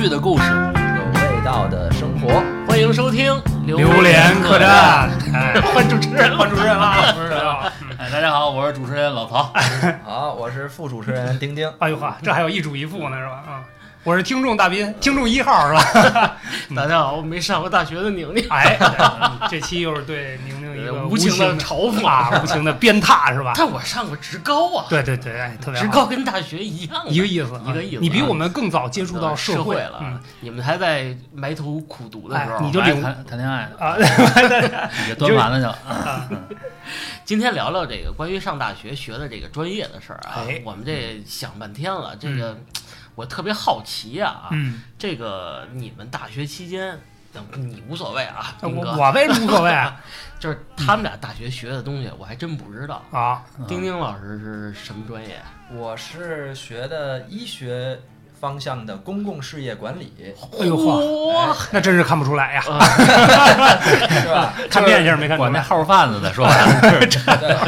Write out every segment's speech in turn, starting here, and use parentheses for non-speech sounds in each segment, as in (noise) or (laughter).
趣的故事，有味道的生活，欢迎收听《榴莲客栈。哎，换主持人，换主持人了，(laughs) 主持人了。哎，大家好，我是主持人老曹。(laughs) 好，我是副主持人丁丁。哎呦呵，这还有一主一副呢，是吧？啊，我是听众大斌，听众一号是吧？(laughs) 大家好，我没上过大学的宁宁，哎，这期又是对宁无情的的嘲讽。啊，无情的鞭挞 (laughs) 是吧？但我上过职高啊，对对对，哎，特别职高跟大学一样，一个意思，一个意思你比我们更早接触到社会了，嗯。你们还在埋头苦读的时候，哎你就领谈谈恋爱呢，啊，(laughs) 也端盘了去了。(laughs) 今天聊聊这个关于上大学学的这个专业的事儿啊哎，我们这想半天了，这个我特别好奇啊，嗯，这个你们大学期间。你无所谓啊，我，我为什么无所谓啊？(laughs) 就是他们俩大学学的东西，我还真不知道。啊，丁丁老师是什么专业？我是学的医学方向的公共事业管理，哎呦呵，那真是看不出来呀，是吧？(laughs) 看面相没看出来。管那号贩子的说白了，对，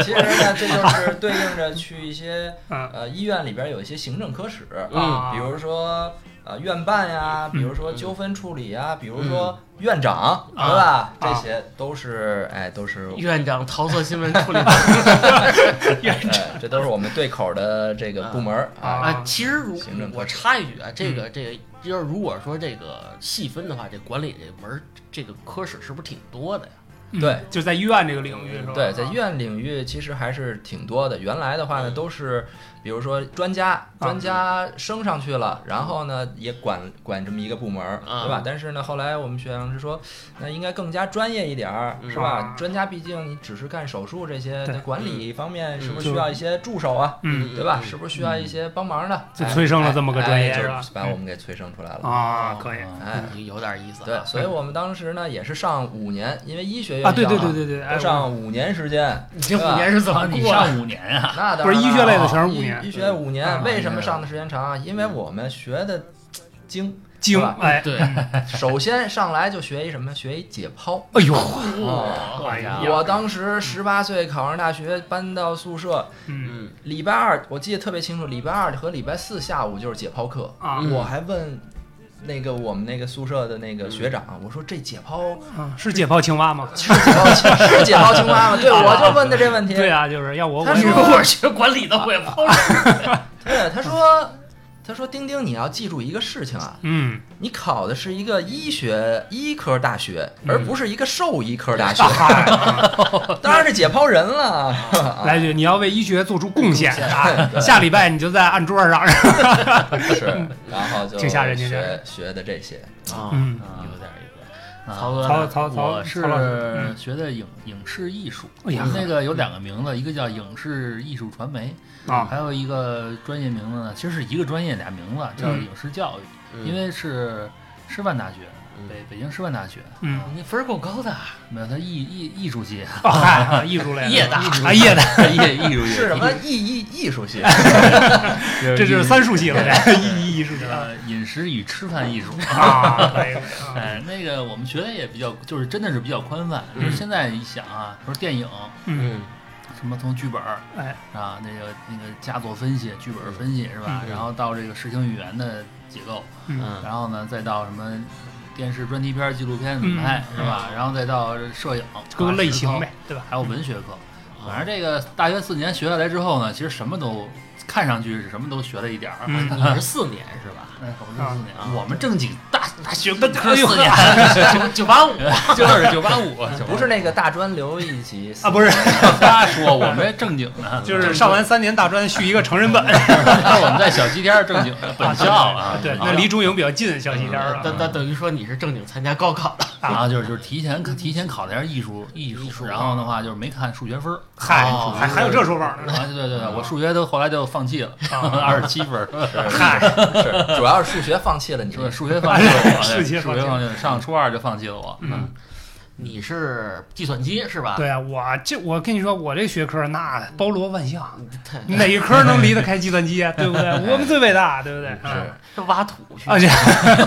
其实呢，这就是对应着去一些嗯呃医院里边有一些行政科室，嗯比如说呃院办呀，比如说纠纷处理呀，比如说院长，对吧？这些都是哎，都是院长桃色新闻处理 (laughs) 哎，这都是我们对口的这个部门儿啊。啊。其实如我插一句啊，这个这个就是如果说这个细分的话，这管理这门儿这个科室是不是挺多的呀？嗯对，就在医院这个领域是吧？对，在医院领域其实还是挺多的。原来的话呢，都是比如说专家，专家升上去了，然后呢也管管这么一个部门对吧？但是呢，后来我们学长是说，那应该更加专业一点儿，是吧啊？专家毕竟你只是干手术这些，在管理方面是不是需要一些助手啊？嗯，对吧？是不是需要一些帮忙的？就哎催生了这么个专业哎是吧把我们给催生出来了。啊，可以哎，有点意思啊。对，所以我们当时呢也是上五年，因为医学院啊，对对上对对对，上五年时间。你这五年是怎么啊你？上五年啊？那当然不是医学类的了全是五年医医学五啊年，为什么上的时间长啊？因为我们学的精，精哎，对，(laughs) 首先上来就学一什么？学一解剖。哎呦，哦哎呀我当时十八岁考上大学，搬到宿舍，嗯嗯，礼拜二我记得特别清楚，礼拜二和礼拜四下午就是解剖课。我还问那个我们那个宿舍的那个学长，我说这解剖啊，是解剖青蛙吗？是解剖青是解剖青蛙吗？对，(laughs) 我就问的这问题。对啊，就是要我我他说我学管理的，我也不知道。(laughs) 对，他说，他说丁丁，你要记住一个事情啊，嗯，你考的是一个医学医科大学，而不是一个兽医科大学。(laughs) 嗨，(laughs) 当然是解剖人了。啊 (laughs) 来句，你要为医学做出贡献啊！下礼拜你就在案桌上，是，然后就挺吓人挺吓学学的这些。啊，嗯有点意思。啊曹哥曹曹曹我是嗯。学的影影视艺术，哎呀那个有两个名字，一个叫影视艺术传媒，啊。还有一个专业名字呢，其实是一个专业俩名字，叫嗯。影视教育，嗯。因为是师范大学，嗯北北京师范大学，嗯，你分儿够高的，没有他艺艺艺术系，艺术类的业大啊，业大，艺艺术系是什么艺艺艺术系？(laughs) 这是三术系了，这艺艺术系呃饮食与吃饭艺术。(laughs) 啊，哎，那个我们学的也比较，就是真的是比较宽泛。嗯就是现在一想啊，说电影嗯，什么从剧本儿哎，啊，那个那个佳作分析、剧本分析是吧？嗯然后到这个视听语言的结构，嗯嗯然后呢再到什么电视专题片、纪录片怎么拍、嗯是吧？然后再到摄影各个类型，对吧？还有文学课。反正这个大学四年学下来之后呢，其实什么都看上去是什么都学了一点儿。嗯你是四年是吧？哎，我们是。四年，啊我们正经大大学本科四年，九 (laughs) 九八五，(laughs) 就是 (laughs) 九八五，不是那个大专留一级啊，不是，他说我们正经的，就是上完三年大专续一个成人本，我们在小西天正经的本校啊，对，啊那离中影比较近，小西天儿等等等于说你是正经参加高考的，然后就是就是提前提前考点艺术艺术，然后的话就是没看数学分儿，嗨哦，还还有这说法呢，啊对对对，我数学都后来就放弃了，(laughs) 二十七分儿，嗨，是，主要是数学放弃了你。数数学放弃了 (laughs) 我，数对学放弃了。数学放弃了，上初二就放弃了我，嗯，你是计算机是吧？对啊，我这我跟你说，我这学科那包罗万象，哪一科能离得开计算机啊？对不对？(laughs) 我们最伟大，对不对？是这挖土去啊，这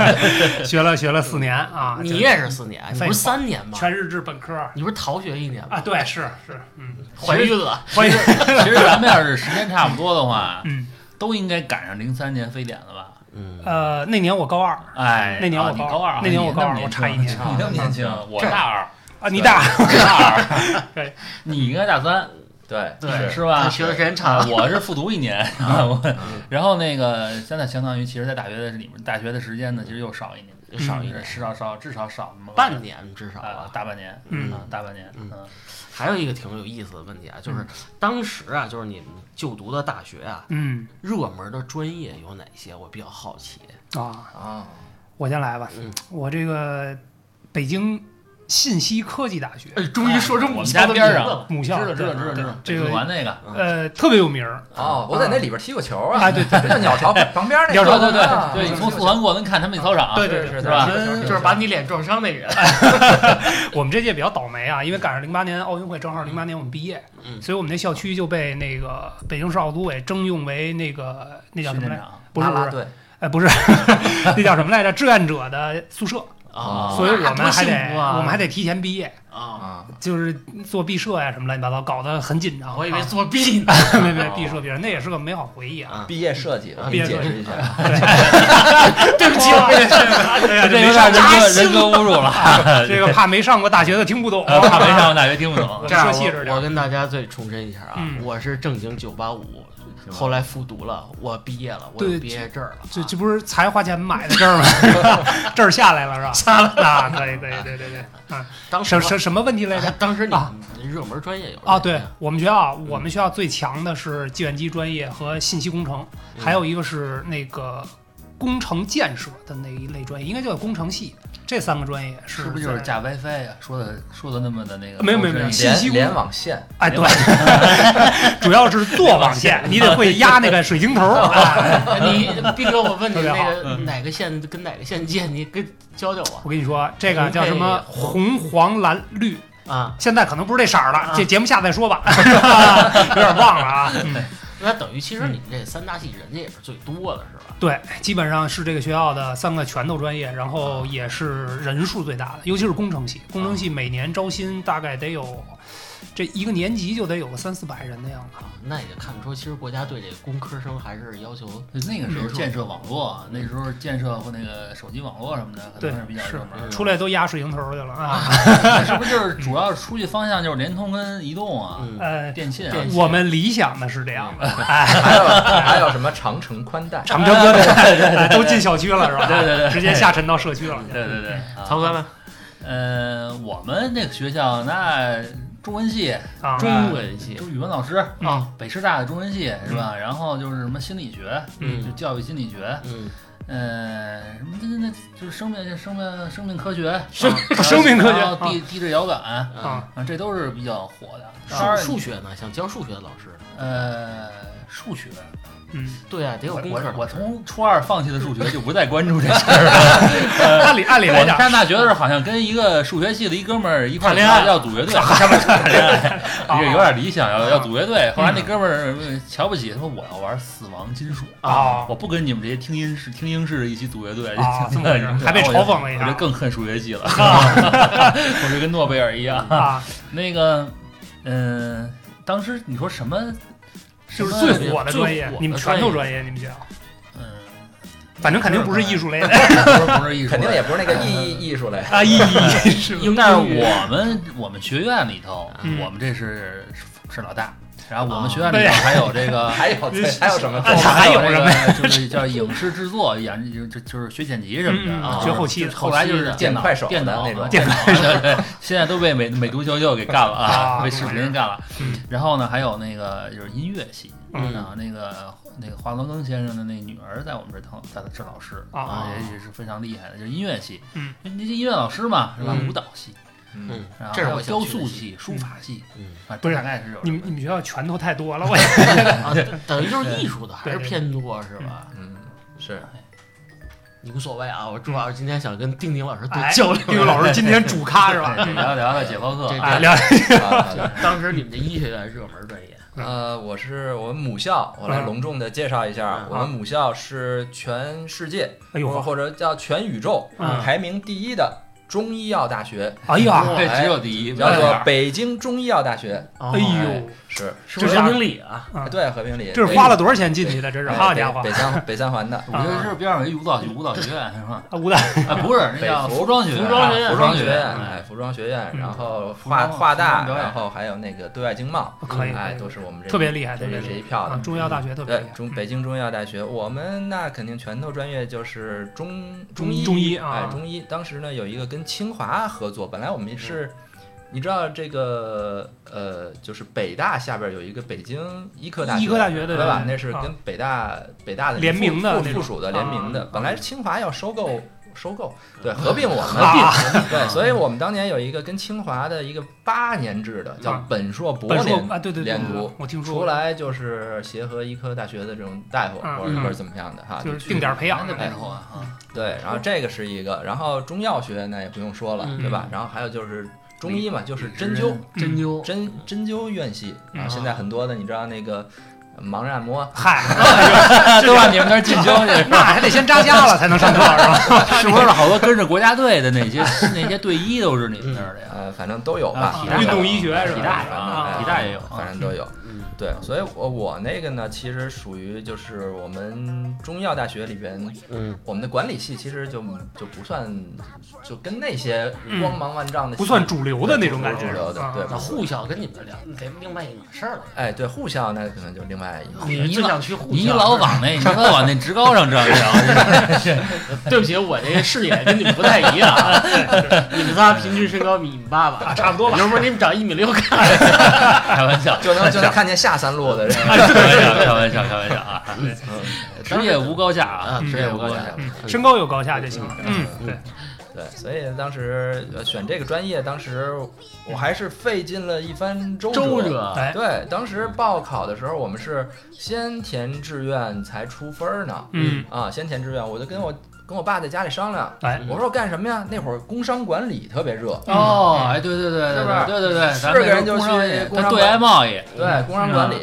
(laughs) 学了学了四年啊，你也是四年，你不是三年吗？全日制本科你不是逃学一年吗？啊，对，是是，嗯，怀孕了，怀孕，其实咱们要是时间差不多的话，嗯，都应该赶上零三年非典了吧？嗯，呃，那年我高二。哎，那年我高啊高二啊，那年我高二我差一年你那么年轻，我大二，啊，你大我大二，(laughs) 对，你应该大三，对对。是吧？他？学的时间啊长，我是复读一年，我 (laughs) 然后那个现在相当于，其实，在大学的里面，大学的时间呢，其实又少一年，少一点，至少少至少少半年至少啊，。大半年，嗯啊，大半年，嗯嗯，还有一个挺有意思的问题啊，就是当时啊，就是你们就读的大学啊，嗯热门的专业有哪些？我比较好奇。啊，啊，我先来吧嗯，我这个北京信息科技大学。哎，终于说中我们家边上了。母校，知道知道知道知道，这个玩那个，呃特别有名儿，哦，我在那里边踢过球啊，啊对对就 (laughs) 鸟巢旁边那 (laughs) 鸟巢个，对对啊。对，你从四环过能看他们那操场，对对是是吧就是把你脸撞伤那人，(laughs) 我们这届比较倒霉啊，因为赶上零八年奥运会，正好零八年我们毕业，嗯。所以我们那校区就被那个北京市奥组委征用为那个那叫什么来着？不是不是，哎不是，那叫什么来着？志愿者的宿舍，啊，所以我们还得啊。我们还得提前毕业，啊，啊，就是做毕设呀什么乱七八糟，搞得很紧张。我以为啊作弊呢。(laughs) 没没毕设毕设，那也是个美好回忆啊。啊，毕业设计，毕业设计。你解释一下，对。不起。对呀，这有点人格人格侮辱了，(laughs) 这个怕没上过大学的听不懂，呃怕没上过大学听不懂。我，这样我，跟大家再重申一下啊，嗯。我是正经九八五，后来复读了，我毕业了，我毕业证了啊。这这不是才花钱买的证儿吗？(laughs) 证儿下来了是吧？(laughs) 下来了，可以可以，对对对，(laughs) 啊，当时什什什么问题来着哎？当时你热门专业有啊，对我们学校，我们学校最强的是计算机专业和信息工程，嗯还有一个是那个工程建设的那一类专业，应该叫工程系。这三个专业是是不是就是在架 WiFi 呀？说的说的那么的那个没有没有没有信息联联网线，哎，对，(laughs) 主要是做网线，你得会压那个水晶头 (laughs) 你斌哥，我问你那个哪个线跟哪个线接，你跟教教我我跟你说，这个叫什么红黄蓝绿，啊。现在可能不是这色儿了啊，这节目下再说吧，(laughs) 有点忘了啊。嗯那等于其实你们这三大系人家也是最多的，是吧？对，基本上是这个学校的三个拳头专业，然后也是人数最大的，尤其是工程系。工程系每年招新大概得有，这一个年级就得有个三四百人的样子。啊，那也就看出，其实国家对这个工科生还是要求那个时候建设网络，那时候建设或那个手机网络什么的，可对能是比较是热门的。出来都压水晶头去了啊。是不是就是主要出去方向就是联通跟移动啊、电信啊？我们理想的是这样的，哎，还有还有什么长城宽带，长城哥对对对，都进小区了是吧？对对对直接下沉到社区了。对对对，啊曹哥呢？呃，我们那个学校那中文系，啊，中文系就语文老师啊，北师大的中文系是吧？然后就是什么心理学，嗯。就教育心理学，嗯，呃，什么那那那就是生命生命生命科学，生啊 (laughs) 生命科学。地地质遥感啊，啊，这都是比较火的。数数学呢？想教数学的老师，呃，数学，嗯，对啊，得有我功课我我从初二放弃的数学就不再关注这事儿了。(laughs) 按理按理来讲，我上大学的时候，好像跟一个数学系的一哥们儿一块儿谈恋爱要组乐队 (laughs) (laughs) 谈恋爱，有点理想，要要组乐队。后来那哥们儿呃瞧不起，他说我要玩死亡金属啊我不跟你们这些听音式听音式的一起组乐队，还被嘲讽了一下我就更恨数学系了，我就跟诺贝尔一样。啊，那个，嗯，当时你说什么？就是最火的专业你们拳头专业，你们学校，嗯，反正肯定不是艺术类的。(laughs) 不是不是艺术，(laughs) 肯定也不是那个艺艺艺术类，啊，艺是英但是我们我们学院里头，嗯。我们这是是老大。然后我们啊学院里头还有这个，还有对还有什么？啊还有这个 (laughs) 就是叫影视制作，演就就就是学剪辑什么的啊，学后期的后来就是电脑电脑那种电脑，(laughs) 对对，现在都被美美图秀秀给干了啊，啊被视频干了嗯。然后呢，还有那个就是音乐系嗯啊，那个那个华罗庚先生的那女儿在我们这儿当当是老师啊啊，也也是非常厉害的，就是音乐系。嗯，那些音乐老师嘛是吧？嗯舞蹈系，嗯，嗯然，后这是我还有雕塑系、书法系嗯。啊，不是大概是有你们你们学校拳头太多了，我 (laughs) 啊，等于就是艺术的还是偏多是吧？嗯，是。你无所谓啊，我主要是今天想跟丁丁老师多哎交流。丁老师今天主咖是吧？聊聊聊解剖课这啊，聊啊当时你们这医学院热门专业，呃，我是我们母校，我来隆重的介绍一下，嗯我们母校是全世界，哎呦或或者叫全宇宙嗯。排名第一的中医药大学，哎呀，这只有第一，叫做北京中医药大学，哦。哎呦，是是不是？人民里啊？啊对和平里，这是花了多少钱进去的？这是哎好家伙。北北三北三环的。(laughs) 我觉得是边上有一舞蹈舞蹈学院是吧？啊！武大啊，不是，那北叫服服装学院，服装学院服装学院，哎哎，服装学院，嗯。然后服华华大，然后还有那个对外经贸，可以，哎，都是我们这特别厉害，这这特别厉害。啊！这一票的。中医药大学特别厉对，害，中北京中医药大学，我们那肯定拳头专业就是中中医，中医啊。哎，中医。当时呢有一个跟清华合作，本来我们是，你知道这个呃，就是北大下边有一个北京医科大学，医科大学对对吧？那是啊跟北大北大的联名的附附属的联名的啊，本来清华要收购。收购。对合并我们啊。对，所以我们当年有一个跟清华的一个八年制的叫啊。本硕博本硕联啊，对对对连读，我听说，出来就是协和医科大学的这种大夫，或者或者怎么样的哈，就是定点培养的的背后啊，对，然后这个是一个，然后中药学那也不用说了，嗯。对吧？然后还有就是中医嘛，就是针灸，针灸，针针灸院系。啊，嗯。现在很多的你知道那个盲人按摩，嗨，对吧？你们那儿进修去，那还得先扎家了才能上课是吧？(laughs) 是不是好多跟着国家队的那些那些队医都是你们那儿的呀？呃，反正都有吧运动医学是吧？体大啊哎体大也有反正都有。嗯，对，所以我我那个呢，其实属于就是我们中医药大学里边，嗯，我们的管理系其实就就不算，就跟那些光芒万丈的系不算主流的那种感觉主流的啊对那护校跟你们两得另外一码事儿了。哎，对护校那可能就另外一个。你就想去护你？老往那，你老往那职高上整整，(laughs) 对不起，我这个视野跟你们不太一样啊。(laughs) 你们仨平均身高比你们爸爸啊差不多吧要不然你们长一米六看。开玩笑，就能就 (laughs) 能看见下三路的人。(laughs) 开玩笑，开玩笑，开玩笑啊！嗯。职业无高下啊，嗯职业无高下。嗯，身高有高下就行。了，嗯。对，对，所以当时呃选这个专业，当时我还是费尽了一番周周折。对，当时报考的时候，我们是先填志愿才出分呢。嗯，啊，先填志愿，我就跟我跟我爸在家里商量，哎，我说我干什么呀？那会儿工商管理特别热，哦，哎，对对对对是不是对对对，是个人就去他对工商管外贸易，对，工商管理。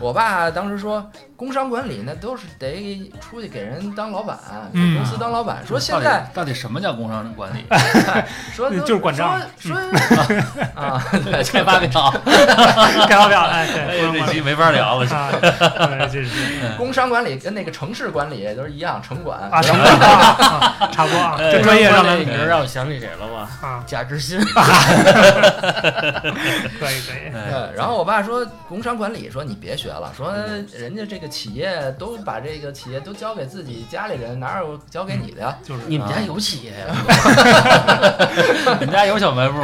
我爸当时说，工商管理那都是得出去给人当老板，给嗯公司当老板。说现在到底什么叫工商管理？(laughs) 说就是管账。说说 (laughs) 啊，(laughs) 对，开发票，开发票，哎，对，哎这期没法聊了。是。工商管理跟那个城市管理都是一样，城管。啊，城管差不多啊，这专业让咱你知道让我想起谁了吗？啊，贾志新。可以可以，然后我爸说工商管理，说你别学了，说人家这个企业都把这个企业都交给自己家里人，哪有交给你的呀？就是你们家有企业呀？(laughs) 你们家有小卖部？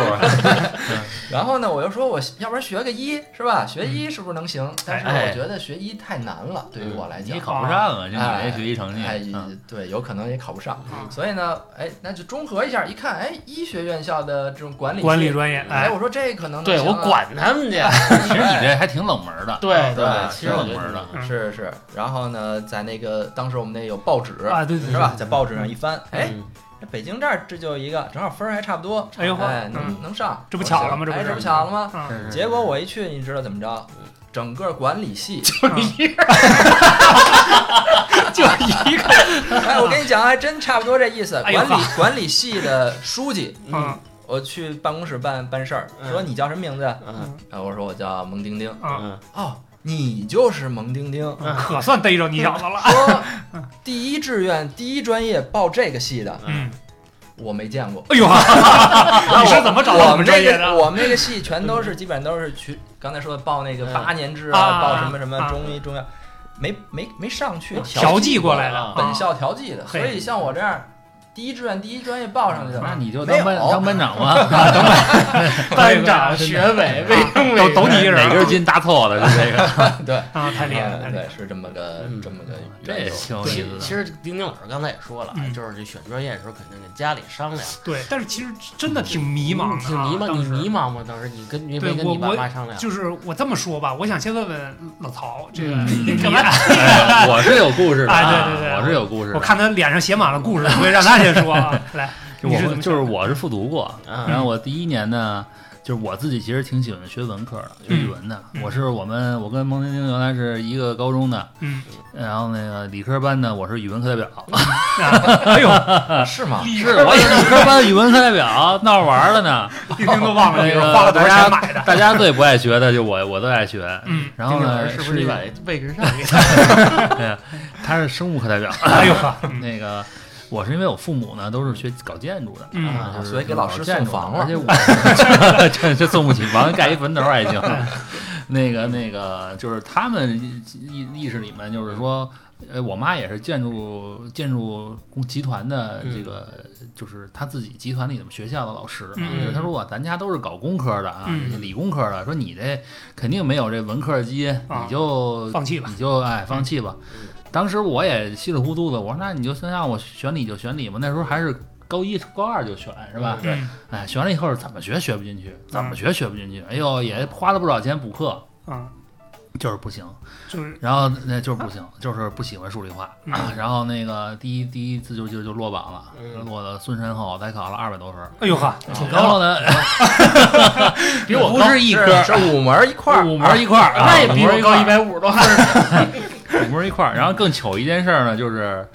(laughs) 然后呢，我又说我要不然学个医是吧？学医是不是能行？但是哎我觉得学医太难了，对于我来讲你。考不上啊？就你这学习成绩哎，嗯对，有可能也考不上，啊所以呢，哎，那就综合一下，一看，哎，医学院校的这种管理系管理专业，哎，哎，我说这可能能对行啊我管他们去。(laughs) 其实你这还挺冷门的。对对其实冷门的。嗯是是，然后呢，在那个当时我们那有报纸啊，对对是吧？在报纸上一翻，哎，嗯这北京这儿这就有一个，正好分儿还差不多，哎呦哎，嗯能能上，这不巧了吗这不巧了吗？结果我一去，你知道怎么着？整个管理系就一个，(laughs) 就一个，(laughs) 哎，我跟你讲，还真差不多这意思。管理管理系的书记，(laughs) 嗯我去办公室办办事儿，嗯说你叫什么名字？嗯啊，我说我叫蒙丁丁。啊，嗯哦，你就是蒙丁丁。可算逮着你小子了，说第一志愿第一专业报这个系的，嗯，我没见过。哎呦，(laughs) 你是怎么找到我们这个专业的？我们这个系全都是基本都是去刚才说的报那个嗯。八年制啊啊，报什么什么啊中医中药，没没没上去调剂过来啊的，本校调剂的，所以像我这样第一志愿第一专业报上去的，那你就当班当班长吧，(laughs) 班长、学委、卫生委都都你一人哪根筋搭错了？就这个，(laughs) 对，啊，太厉害了，对，是这么个嗯。这么个这缘由其挺有意思的。其实丁丁老师刚才也说了，嗯。就是这选专业的时候肯定跟家里商量，对，但是其实真的挺迷茫挺迷茫。你迷茫吗？当时你跟你没跟你爸我我妈商量？就是我这么说吧，我想先问问老曹，这个嗯。(laughs) 你干嘛？哎我是有故事的对对对我是有故事的。我看他脸上写满了故事，所以让他先说啊。(laughs) 来，我就是我是复读过，嗯然后我第一年呢，就是我自己其实挺喜欢学文科的，学语文的。嗯我是我们我跟蒙丁丁原来是一个高中的，嗯，然后那个理科班呢我是语文课代表，(laughs) 哎呦，(laughs) 是吗？是我是理科班语文课代表，闹着玩儿了呢。丁丁都忘了那个花了多少大家钱买的。大家最不爱学的就我我都爱学，嗯，然后呢是不是你把位置让给他？对呀，他是生物课代表，哎呦那个我是因为我父母呢都是学搞建筑的，嗯啊就是所以给老师送房了而且我 (laughs) 这这送不起房，盖一坟头还行。(laughs) 那个那个就是他们意意识里面就是说。呃，我妈也是建筑建筑工集团的这个，就是她自己集团里的学校的老师。嗯就是她说我咱家都是搞工科的啊，嗯理工科的，说你这肯定没有这文科基因，啊你就放弃吧你就哎放弃吧。当时我也稀里糊涂的，我说那你就先让我选理就选理吧。那时候还是高一高二就选是吧？嗯哎，选了以后怎么学学不进去，怎么学学不进去。哎呦，也花了不少钱补课，啊，就是不行。就是然后那就是不行，就是不喜欢数理化。嗯 (clears throat) 然后那个第一第一次就就就落榜了，嗯落到孙山后，才考了二百多分。哎呦呵，挺高然后呢，(laughs) 比我不是一科，是五门一块儿，五门一块儿，啊那也比我高一百五十多分 (laughs) 儿。五门一块儿。然后更糗一件事儿呢，就是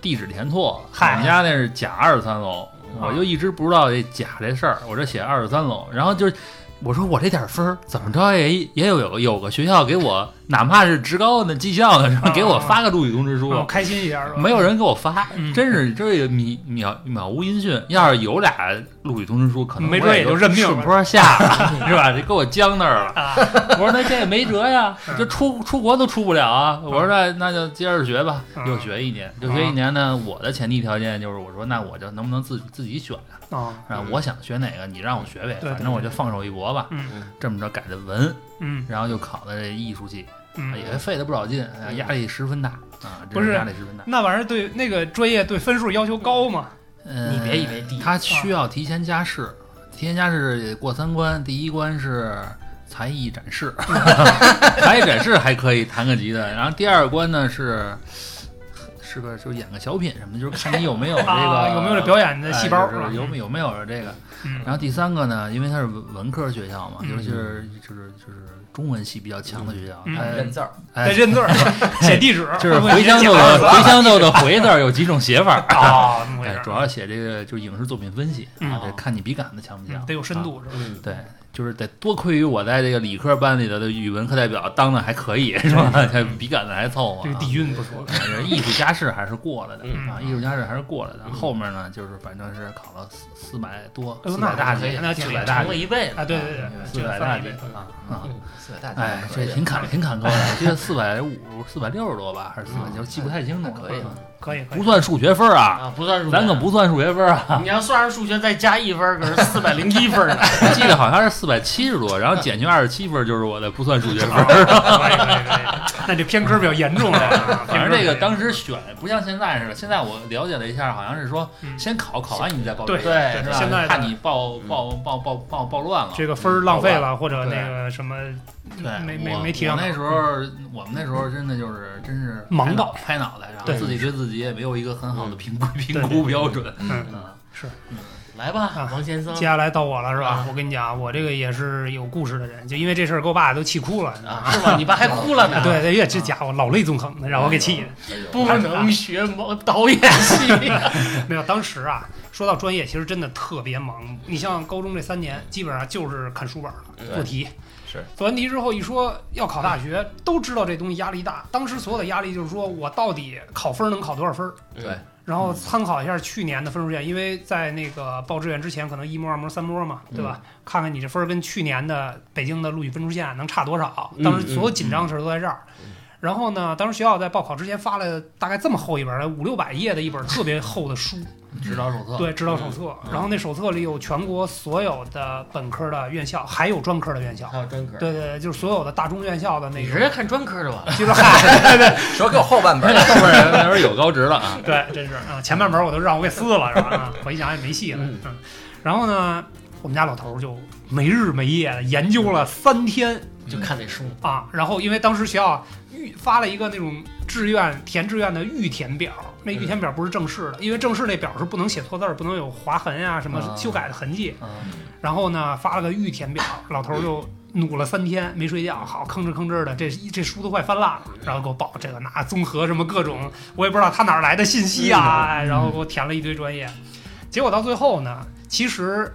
地址填错了，我们家那是甲二十三楼，我就一直不知道这甲这事儿，我这写二十三楼，然后就是。我说我这点分儿怎么着也也有有有个学校给我，哪怕是职高的技校的，给我发个录取通知书，我开心一下？没有人给我发，嗯真是这个渺渺渺无音讯。要是有俩录取通知书，可能没准也就认命坡下了，(laughs) 是吧？就给我僵那儿了。啊，我说那这也没辙呀，(laughs) 嗯就出出国都出不了啊。我说那那就接着学吧，嗯又学一年，就学一年呢。我的前提条件就是，我说那我就能不能自自己选呀？啊，啊，我想学哪个，你让我学呗，反正我就放手一搏吧。嗯这么着改的文，嗯。然后就考的这艺术系，嗯，也费了不少劲，啊压力十分大啊，真不是压力十分大。那玩意儿对那个专业对分数要求高吗？嗯你别以为低。他需要提前加试，提前加试过三关，第一关是才艺展示，(laughs) (laughs) 才艺展示还可以弹个吉他，然后第二关呢是是个就演个小品什么的，就是看你有没有 (laughs) 这啊个有没有这表演的细胞哎是吧就是有没有没有这个。嗯然后第三个呢，因为它是文文科学校嘛，嗯尤其是就是就是中文系比较强的学校，认字儿，(laughs) 哎认字儿，写地址，(laughs) 就是茴香豆的茴香豆的回字儿有几种写法啊，哎主要写这个就是影视作品分析，嗯啊，得看你笔杆子强不强嗯，得有深啊度是吧？嗯，对，就是得多亏于我在这个理科班里的的语文课代表当的还可以，是吧？(laughs) 这笔杆子还凑合啊。这个底蕴不错，反正艺术家试还是过了的嗯啊，艺术家试还是过了的。后面呢，就是反正是考了四四百多，四百大几四百大几一倍了。啊，对对对，四百大几啊啊！四百大哎，这挺坎挺坎坷的，我记得 (laughs) 四百五、四百六十多吧，还是四百，就记不太清楚了。可以嗯可以可以。不，算数学分儿啊，啊，不算数学，咱可不算数学分儿啊。你要算上数学再加一分儿，可是四百零一分儿呢。(laughs) 我记得好像是四百七十多，然后减去二十七分，就是我的不算数学分儿。(laughs) 可以可以可以，那这偏科比较严重了。啊，(laughs) 反正这个当时选不像现在似的，现在我了解了一下，好像是说嗯。先考，考完你再报对，对是吧？现在怕你报报报报报报乱了。这个分儿浪费了，或者那个什么对，没没没提上我那时候，我们那时候真的就是真是忙到拍脑袋，然后对自己对自己也没有一个很好的评估评估标准。嗯。啊，是，来吧啊，王先生接下来到我了是吧啊？我跟你讲，我这个也是有故事的人，就因为这事儿给我爸都气哭了啊，是吧？你爸还哭了呢。对，对，这这家伙老泪纵横的，让我给气的。不能学毛导演系。(laughs) 没有，当时啊，说到专业，其实真的特别忙。你像高中这三年，基本上就是看书本儿了，做题。是做完题之后一说要考大学，都知道这东西压力大。当时所有的压力就是说我到底考分能考多少分？对，然后参考一下去年的分数线，因为在那个报志愿之前，可能一模、二模、三模嘛，对吧？看看你这分儿跟去年的北京的录取分数线能差多少。当时所有紧张的事都在这儿。然后呢，当时学校在报考之前发了大概这么厚一本，五六百页的一本特别厚的书，指导手册。对，指导手册。然后那手册里有全国所有的本科的院校，还有专科的院校。还有专科，对对对，就是所有的大中院校的那个，你直接看专科的吧。(laughs) 就是嗨，对 (laughs) 对说给我后半本儿，后边那时候有高职了啊。(laughs) 对，真是啊，前半本我都让我给撕了，是吧？啊，我一想也没戏了。嗯嗯，然后呢，我们家老头儿就没日没夜的研究了三天就看那书，啊。然后因为当时学校预发了一个那种志愿填志愿的预填表，那预填表不是正式的，因为正式那表是不能写错字儿，不能有划痕呀、什么啊修改的痕迹。啊然后呢，发了个预填表，老头儿就努了三天没睡觉，好吭哧吭哧的，这这书都快翻烂了，然后给我报这个那综合什么各种，我也不知道他哪儿来的信息啊，哎然后给我填了一堆专业，结果到最后呢，其实。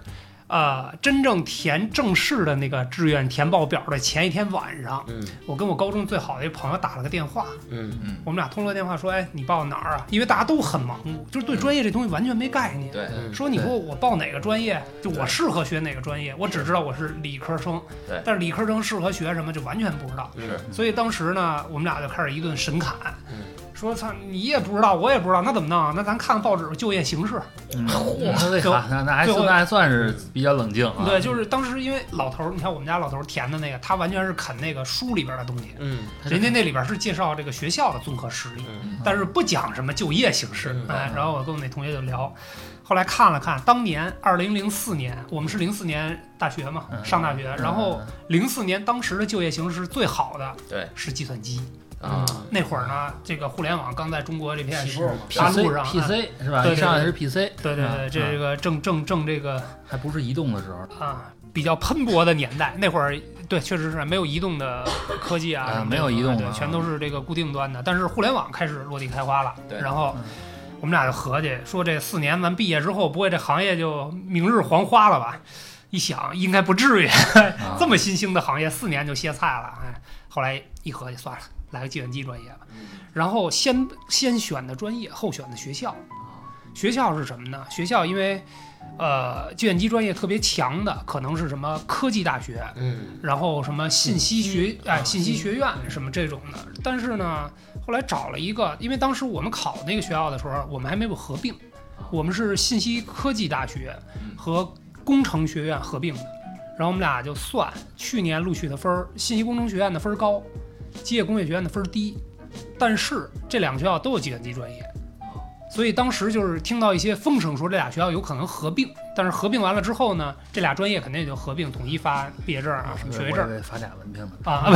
呃，真正填正式的那个志愿填报表的前一天晚上，嗯。我跟我高中最好的一朋友打了个电话，嗯。嗯，我们俩通了个电话，说，哎，你报哪儿啊？因为大家都很盲目，就是对专业这东西完全没概念。对，嗯，说你说我报哪个专业，就我适合学哪个专业，我只知道我是理科生，对。但是理科生适合学什么就完全不知道。是。所以当时呢，我们俩就开始一顿神侃。嗯，说操你也不知道，我也不知道，那怎么弄啊？那咱看看报纸就业形势。嗯，(laughs) 那那那还算那还算是比较冷静啊。对，就是当时因为老头儿，你看我们家老头儿填的那个，他完全是啃那个书里边的东西，嗯，人家那里边是介绍这个学校的综合实力。嗯但是不讲什么就业形势嗯。哎，然后我跟我那同学就聊，后来看了看，当年二零零四年，我们是零四年大学嘛，嗯上大学，然后零四年当时的就业形势最好的对是计算机。啊，那会儿呢，这个互联网刚在中国这片大陆上 PC 是吧？对上来是 PC，对对对，这个正正正这个还不是移动的时候。啊比较喷薄的年代，那会儿对，确实是没有移动的科技啊啊，没有移动对，的全都是这个固定端的。但是互联网开始落地开花了，对然后嗯我们俩就合计说，这四年咱毕业之后，不会这行业就明日黄花了吧？一想，应该不至于，啊 (laughs) 这么新兴的行业，四年就歇菜了。哎，后来一合计，算了，来个计算机专业吧。然后先先选的专业，后选的学校。学校是什么呢？学校因为，呃，计算机专业特别强的，可能是什么科技大学，嗯然后什么信息学嗯哎信息学院什么这种的。但是呢，后来找了一个，因为当时我们考那个学校的时候，我们还没有合并，我们是信息科技大学和工程学院合并的。然后我们俩就算去年录取的分儿，信息工程学院的分儿高，机械工业学院的分儿低，但是这两个学校都有计算机专业。所以当时就是听到一些风声说这俩学校有可能合并，但是合并完了之后呢，这俩专业肯定也就合并，统一发毕业证啊、什么学位证发俩文凭呢。啊，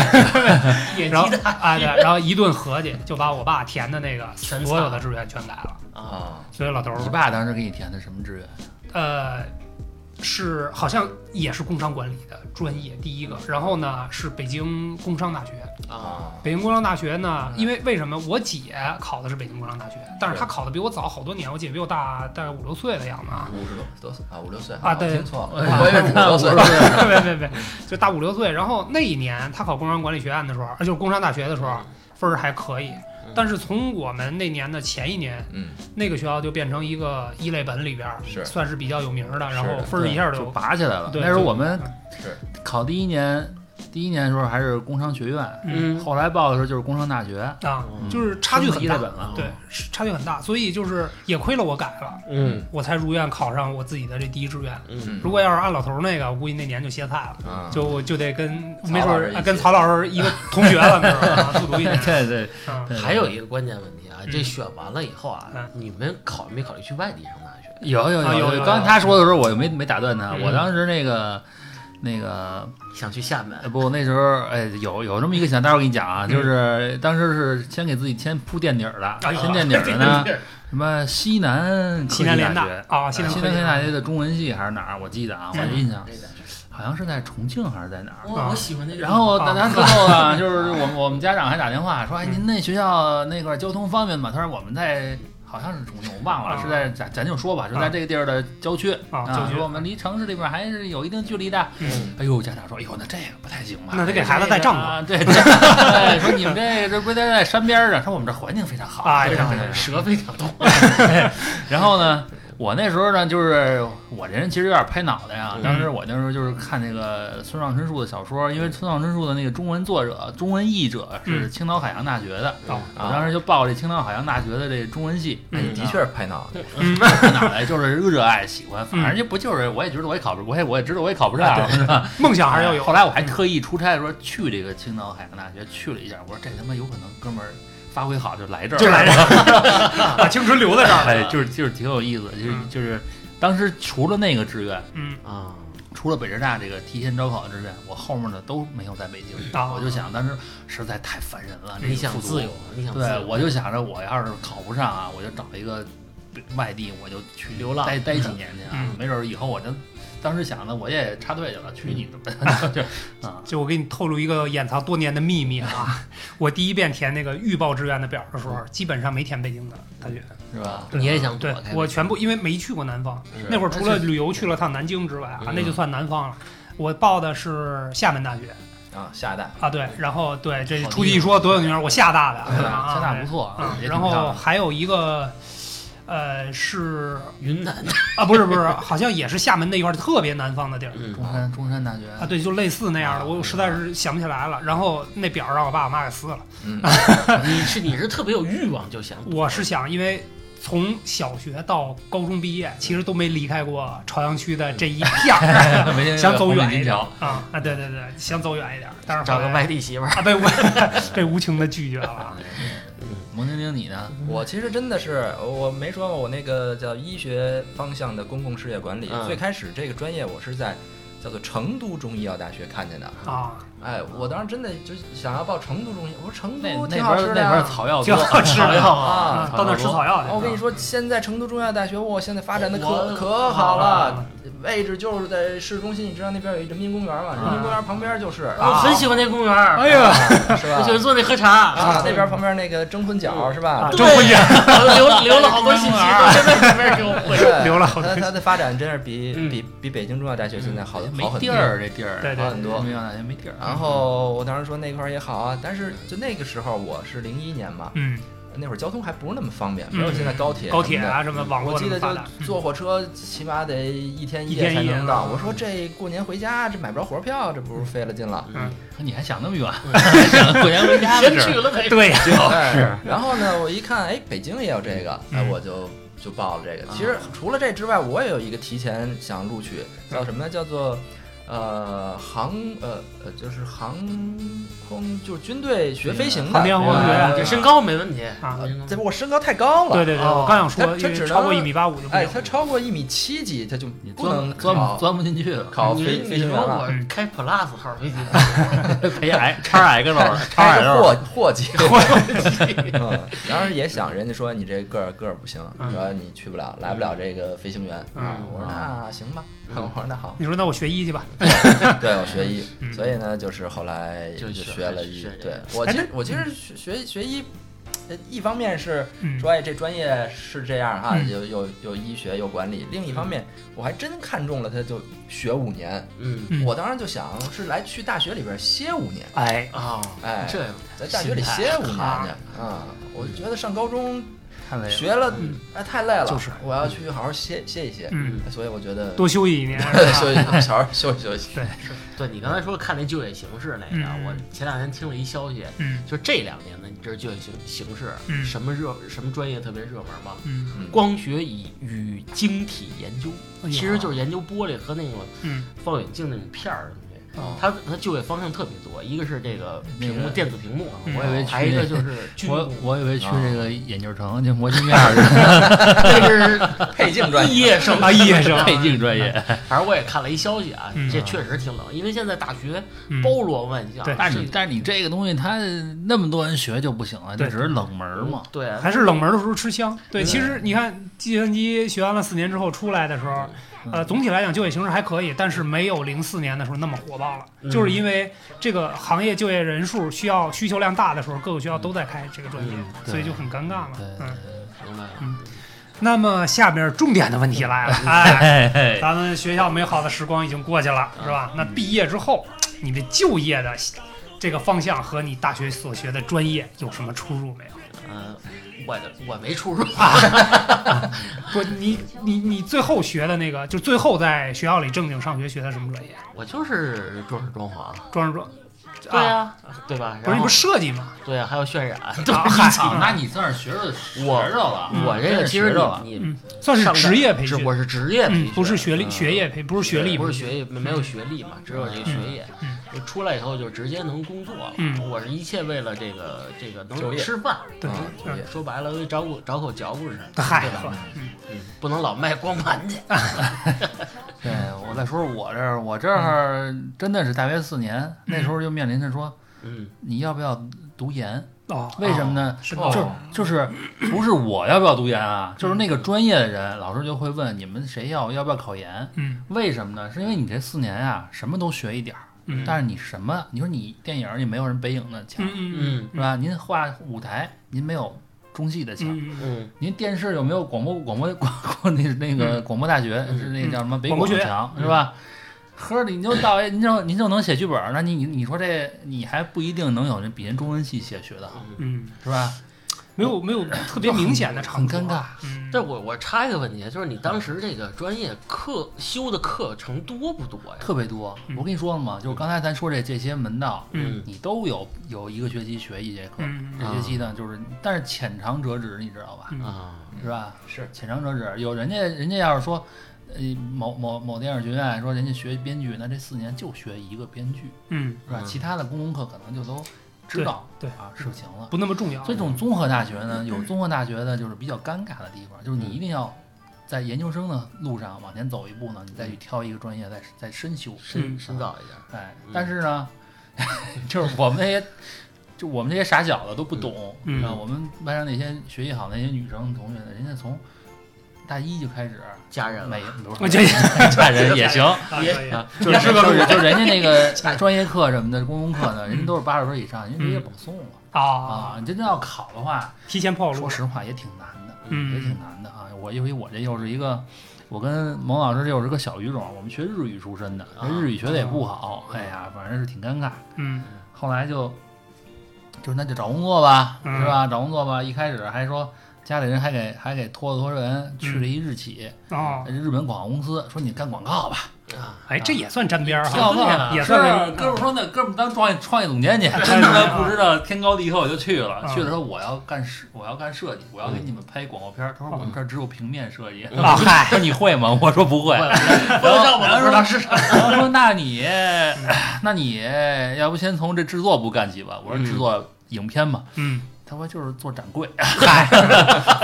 然后啊对，然后一顿合计就把我爸填的那个全所有的志愿全改了，啊，啊，所以老头儿你爸当时给你填的什么志愿？呃是好像也是工商管理的专业第一个，然后呢是北京工商大学，啊，北京工商大学呢，因为为什么我姐考的是北京工商大学，但是她考的比我早好多年，我姐比我大大概五六岁的样子啊。五十多多岁？啊，五六岁。啊对。我听错了，哎 (laughs) 我以为五六岁，别别别，就大五六岁。然后那一年她考工商管理学院的时候，呃就是工商大学的时候，分儿还可以。但是从我们那年的前一年，嗯，那个学校就变成一个一类本里边算是比较有名的，然后分儿一下就就拔起来了。对那时候我们考第一年，第一年的时候还是工商学院，嗯。后来报的时候就是工商大学，啊，嗯。就是差距很大，本了。对，差距很大，所以就是也亏了我改了，嗯。我才如愿考上我自己的这第一志愿。嗯。如果要是按老头儿那个，我估计那年就歇菜了，啊，就我就得跟曹没准跟曹老师一个同学了，那时候啊复读一年。对对。还有一个关键问题啊，嗯。这选完了以后啊嗯，你们考没考虑去外地上大学？有有啊有有。有刚才他说的时候，我就没没打断他。嗯。我当时那个那个想去厦门呃不，那时候哎有有这么一个想，待会儿我给你讲啊，嗯就是当时是先给自己先铺垫底儿的，先垫底儿的呢，(laughs) 什么西南科技西南联大。啊，西南西科技南科技大学的中文系还是哪儿？我记得啊，我嗯有印象，好像是在重庆还是在哪儿？我我喜欢那然。后大家之后呢，就是我们我们家长还打电话说，哎，您那学校那块儿交通方便吗？他说我们在好像是重庆，我忘了，啊。是在咱咱就说吧，就在这个地儿的郊区。啊郊区。我们离城市里边还是有一定距离的。嗯。哎呦，家长说，哎呦，那这个不太行吧？那得给孩子带帐篷。啊对对，对 (laughs) 说你们这个这不是在在山边儿上，说我们这环境非常好啊非常非常蛇非常多。(laughs) 然后呢，我那时候呢，就是我这人其实有点拍脑袋呀。嗯当时我那时候就是看那个村上春树的小说，因为村上春树的那个中文作者、中文译者是嗯青岛海洋大学的，哦我当时就报这青岛海洋大学的这中文系。嗯的确是拍脑袋，拍脑袋就是热爱喜欢，反正就不就是我也觉得我也考不，我也我也知道我也考不上，是吧？梦想还是要有。后来我还特意出差的时候去这个青岛海洋大学去了一下，我说这他妈有可能哥们儿发挥好就来这儿，就来这儿，(laughs) 把青春留在这儿哎，了。就是就是挺有意思，就是嗯。就是当时除了那个志愿，嗯。啊，除了北师大这个提前招考的志愿，我后面的都没有在北京。啊。我就想当时实在太烦人了，这你想自由，你想对，我就想着我要是考不上啊，我就找一个外地，我就去流浪。待待几年去啊，嗯。没准儿以后我就当时想的我也插队去了，去你的 (laughs) 就 (laughs) 啊，就我给你透露一个掩藏多年的秘密啊！(laughs) 我第一遍填那个预报志愿的表的时候，基本上没填北京的大学。是吧？你也想对我全部，因为没去过南方，那会儿除了旅游去了趟南京之外啊，嗯那就算南方了。我报的是厦门大学啊，厦大啊，对，然后对这出去一说多有名儿，我厦大的？厦大啊不错啊，也挺然后还有一个，呃，是云南，啊，不是不是，好像也是厦门那一块儿特别南方的地儿。嗯。中山中山大学。啊，对，就类似那样的，我实在是想不起来了。然后那表让我爸我妈给撕了。嗯，(laughs) 你是你是特别有欲望就想，我是想，因为从小学到高中毕业，其实都没离开过朝阳区的这一片儿，(laughs) 想走远一点，啊啊！对对对，想走远一点，但是找个外地媳妇儿，啊，被无 (laughs) 被无情的拒绝了。蒙婷婷你呢？我其实真的是，我没说过我那个叫医学方向的公共事业管理，嗯最开始这个专业我是在叫做成都中医药大学看见的。啊，哎，我当时真的就想要报成都中医，我说成都挺好吃的呀。边那边草药多，挺好吃的草药啊到那儿吃草药去。哦我跟你说，现在成都中医药大学，哇，现在发展的可可好了啊，位置就是在市中心，你知道那边有一人民公园嘛？人民公园旁边就是，我很喜欢那公园儿，哎呀，(laughs) 是吧？我喜？欢坐那喝茶。啊，那边旁边那个征婚角是吧？啊？对。征婚角。(laughs) 留留了好多信息，到现在没人给我回。对 (laughs) 留了好多。它它的发展真是比嗯。比比北京中药大学现在好没好很多。地儿，这地儿。对对好很多。中医药大学没地儿。然后我当时说那块儿也好啊，但是就那个时候我是零一年嘛，嗯，那会儿交通还不是那么方便，嗯没有现在高铁高铁啊什么网我记得就坐火车起码得一天一夜才能到。嗯。我说这过年回家这买不着火车票，这不是费了劲了。嗯，你还想那么远，还想过年回家的先事儿去了呗。对。呀，(laughs) 是。然后呢，我一看，哎，北京也有这个，哎，嗯我就就报了这个。其实除了这之外，我也有一个提前想录取，叫什么呢？叫做呃航呃呃，就是航空，就是军队学飞行的。航天航空学院。呃这身高没问题。啊这我身高太高了。对对对，哦我刚想说，因为它它只超过一米八五就不哎，行他。超过一米七几，他就你不能钻钻考钻不进去，考飞你你说飞行员开 Plus 号飞机，陪 X 叉 X 喽，叉开 X (laughs) 个喽货 (laughs) 货机，嗯，当时也想，人家说你这个儿个儿不行，嗯。说你去不了，来不了这个飞行员。嗯。啊我说那行吧，我说那好，你说那我学医去吧。(laughs) 对我学医，嗯。所以呢，就是后来就就学学了医对我其哎实我其实学学学医，呃一方面是嗯。说哎这专业是这样哈，嗯。有有有医学有管理，另一方面我还真看中了他，就学五年。嗯。嗯。我当时就想是来去大学里边歇五年，哎，啊，哎，这样在大学里歇五年去啊啊！我就觉得上高中太累了。学了嗯，哎，太累了，就是我要去好好歇歇一歇。嗯，所以我觉得多休息一年。(laughs) 休息，好好休息休息。对，(laughs) 对你刚才说看那就业形势那个，嗯我前两天听了一消息，嗯就这两年的，你知道就业形形势，嗯什么热什么专业特别热门吗？嗯嗯光学与与晶体研究，其实就是研究玻璃和那个嗯望远镜那种片儿。哦它它就业方向特别多，一个是这个屏幕那个电子屏幕，嗯我以为还有一个就是 (laughs) 我，我以为去啊这个眼镜城去磨镜面儿去，(laughs) 这是 (laughs) 配镜专业，毕业生啊，夜生配镜专业。反正我也看了一消息啊，嗯这确实挺冷，因为现在大学嗯包罗万象，对但是你但是你这个东西，它那么多人学就不行了，这只是冷门嘛。对啊，还是冷门的时候吃香。对，嗯其实你看计算机学完了四年之后出来的时候，呃，总体来讲就业形势还可以，但是没有零四年的时候那么火爆了，嗯就是因为这个行业就业人数需要需求量大的时候，各个学校都在开这个专业，嗯所以就很尴尬嘛。对嗯，明白。那么下面重点的问题来了，哎，咱们学校美好的时光已经过去了，是吧？那毕业之后，你的就业的这个方向和你大学所学的专业有什么出入没有？嗯，我的我没出入，(laughs) 不，你你你最后学的那个，就最后在学校里正经上学学的什么专业？我就是装饰装潢，装饰装，对啊，呀，对吧？然后不是你不是设计吗？对呀，还有渲染，(laughs) 啊都是一嗨起操，那你算是学着学我着了。我这个其实你算是职业培训，我是职业培嗯训，，不是学历嗯学业培，不是学历，不是学业，没没有学历嘛，只有这个学业嗯。就出来以后就直接能工作了。嗯我是一切为了这个这个能吃饭。对说白了，为找口找口嚼不是，嗨对吧？呵嗯，不能老卖光盘去。(laughs) 对我我再说说我这儿，我这儿真的是大学四年，那时候就面临着说嗯你要不要读研？哦，为什么呢？是哦就就是不是我要不要读研啊？就是那个专业的人，老师就会问你们谁要要不要考研？嗯为什么呢？是因为你这四年啊，什么都学一点儿，嗯但是你什么？你说你电影儿你没有人北影的强，嗯是吧？您画舞台您没有中戏的强，您电视有没有广播广播 (laughs) 广播那那个广播大学嗯。是那叫什么北广播学强是吧？呵，你就到您就您就能写剧本儿，那你你你说这你还不一定能有人比人中文系写学的好，嗯，是吧？没有没有特别明显的场合很尴尬。嗯，但我我插一个问题，就是你当时这个专业课修的课程多不多呀？特别多嗯。我跟你说了嘛，就是刚才咱说这这些门道，嗯你都有有一个学期学一节课，嗯这学期呢就是，但是浅尝辄止，你知道吧？嗯啊，是吧？是浅尝辄止。有人家人家要是说，呃，某某某电影学院说人家学编剧，那这四年就学一个编剧，嗯，是吧？嗯其他的公共课可能就都知道，对对啊，事情了。不那么重要。所以这种综合大学呢，有综合大学的就是比较尴尬的地方，就是你一定要在研究生的路上往前走一步呢，你再去挑一个专业，再再深修。深嗯深造一下。哎嗯，但是呢，(laughs) 就是我们那些，就我们这些傻小子都不懂，嗯啊，我们班上那些学习好那些女生同学呢，人家从大一就开始嫁人了每不嫁人也行啊可以啊，就是是个就是就人家那个 (laughs) 专业课什么的公共课呢，人家都是八十分以上，人家直接保送了啊啊。你真正要考的话，提前暴露说。实话也挺难的，嗯也挺难的啊。我因为我这又是一个，我跟蒙老师这又是个小语种，我们学日语出身的，啊日语学的也不好，哎呀，反正是挺尴尬。嗯后来就就是那就找工作吧，嗯是吧？找工作吧，一开始还说家里人还给还给托了托人去了一日企，哦，日本广告公司，说你干广告吧，啊，哎，这也算沾边儿要哈，也算是哥们儿说那哥们儿当创业创业总监去，真的不知道天高地厚就去了。嗯去了说我要干设我要干设计，我要给你们拍广告片儿。他说我们这儿只有平面设计。啊嗨，说你会吗？我说不会。我们不知道市场。然后说那你那你要不先从这制作部干起吧？我说制作影片嘛。嗯，他说就是做展柜，(laughs) 嗨，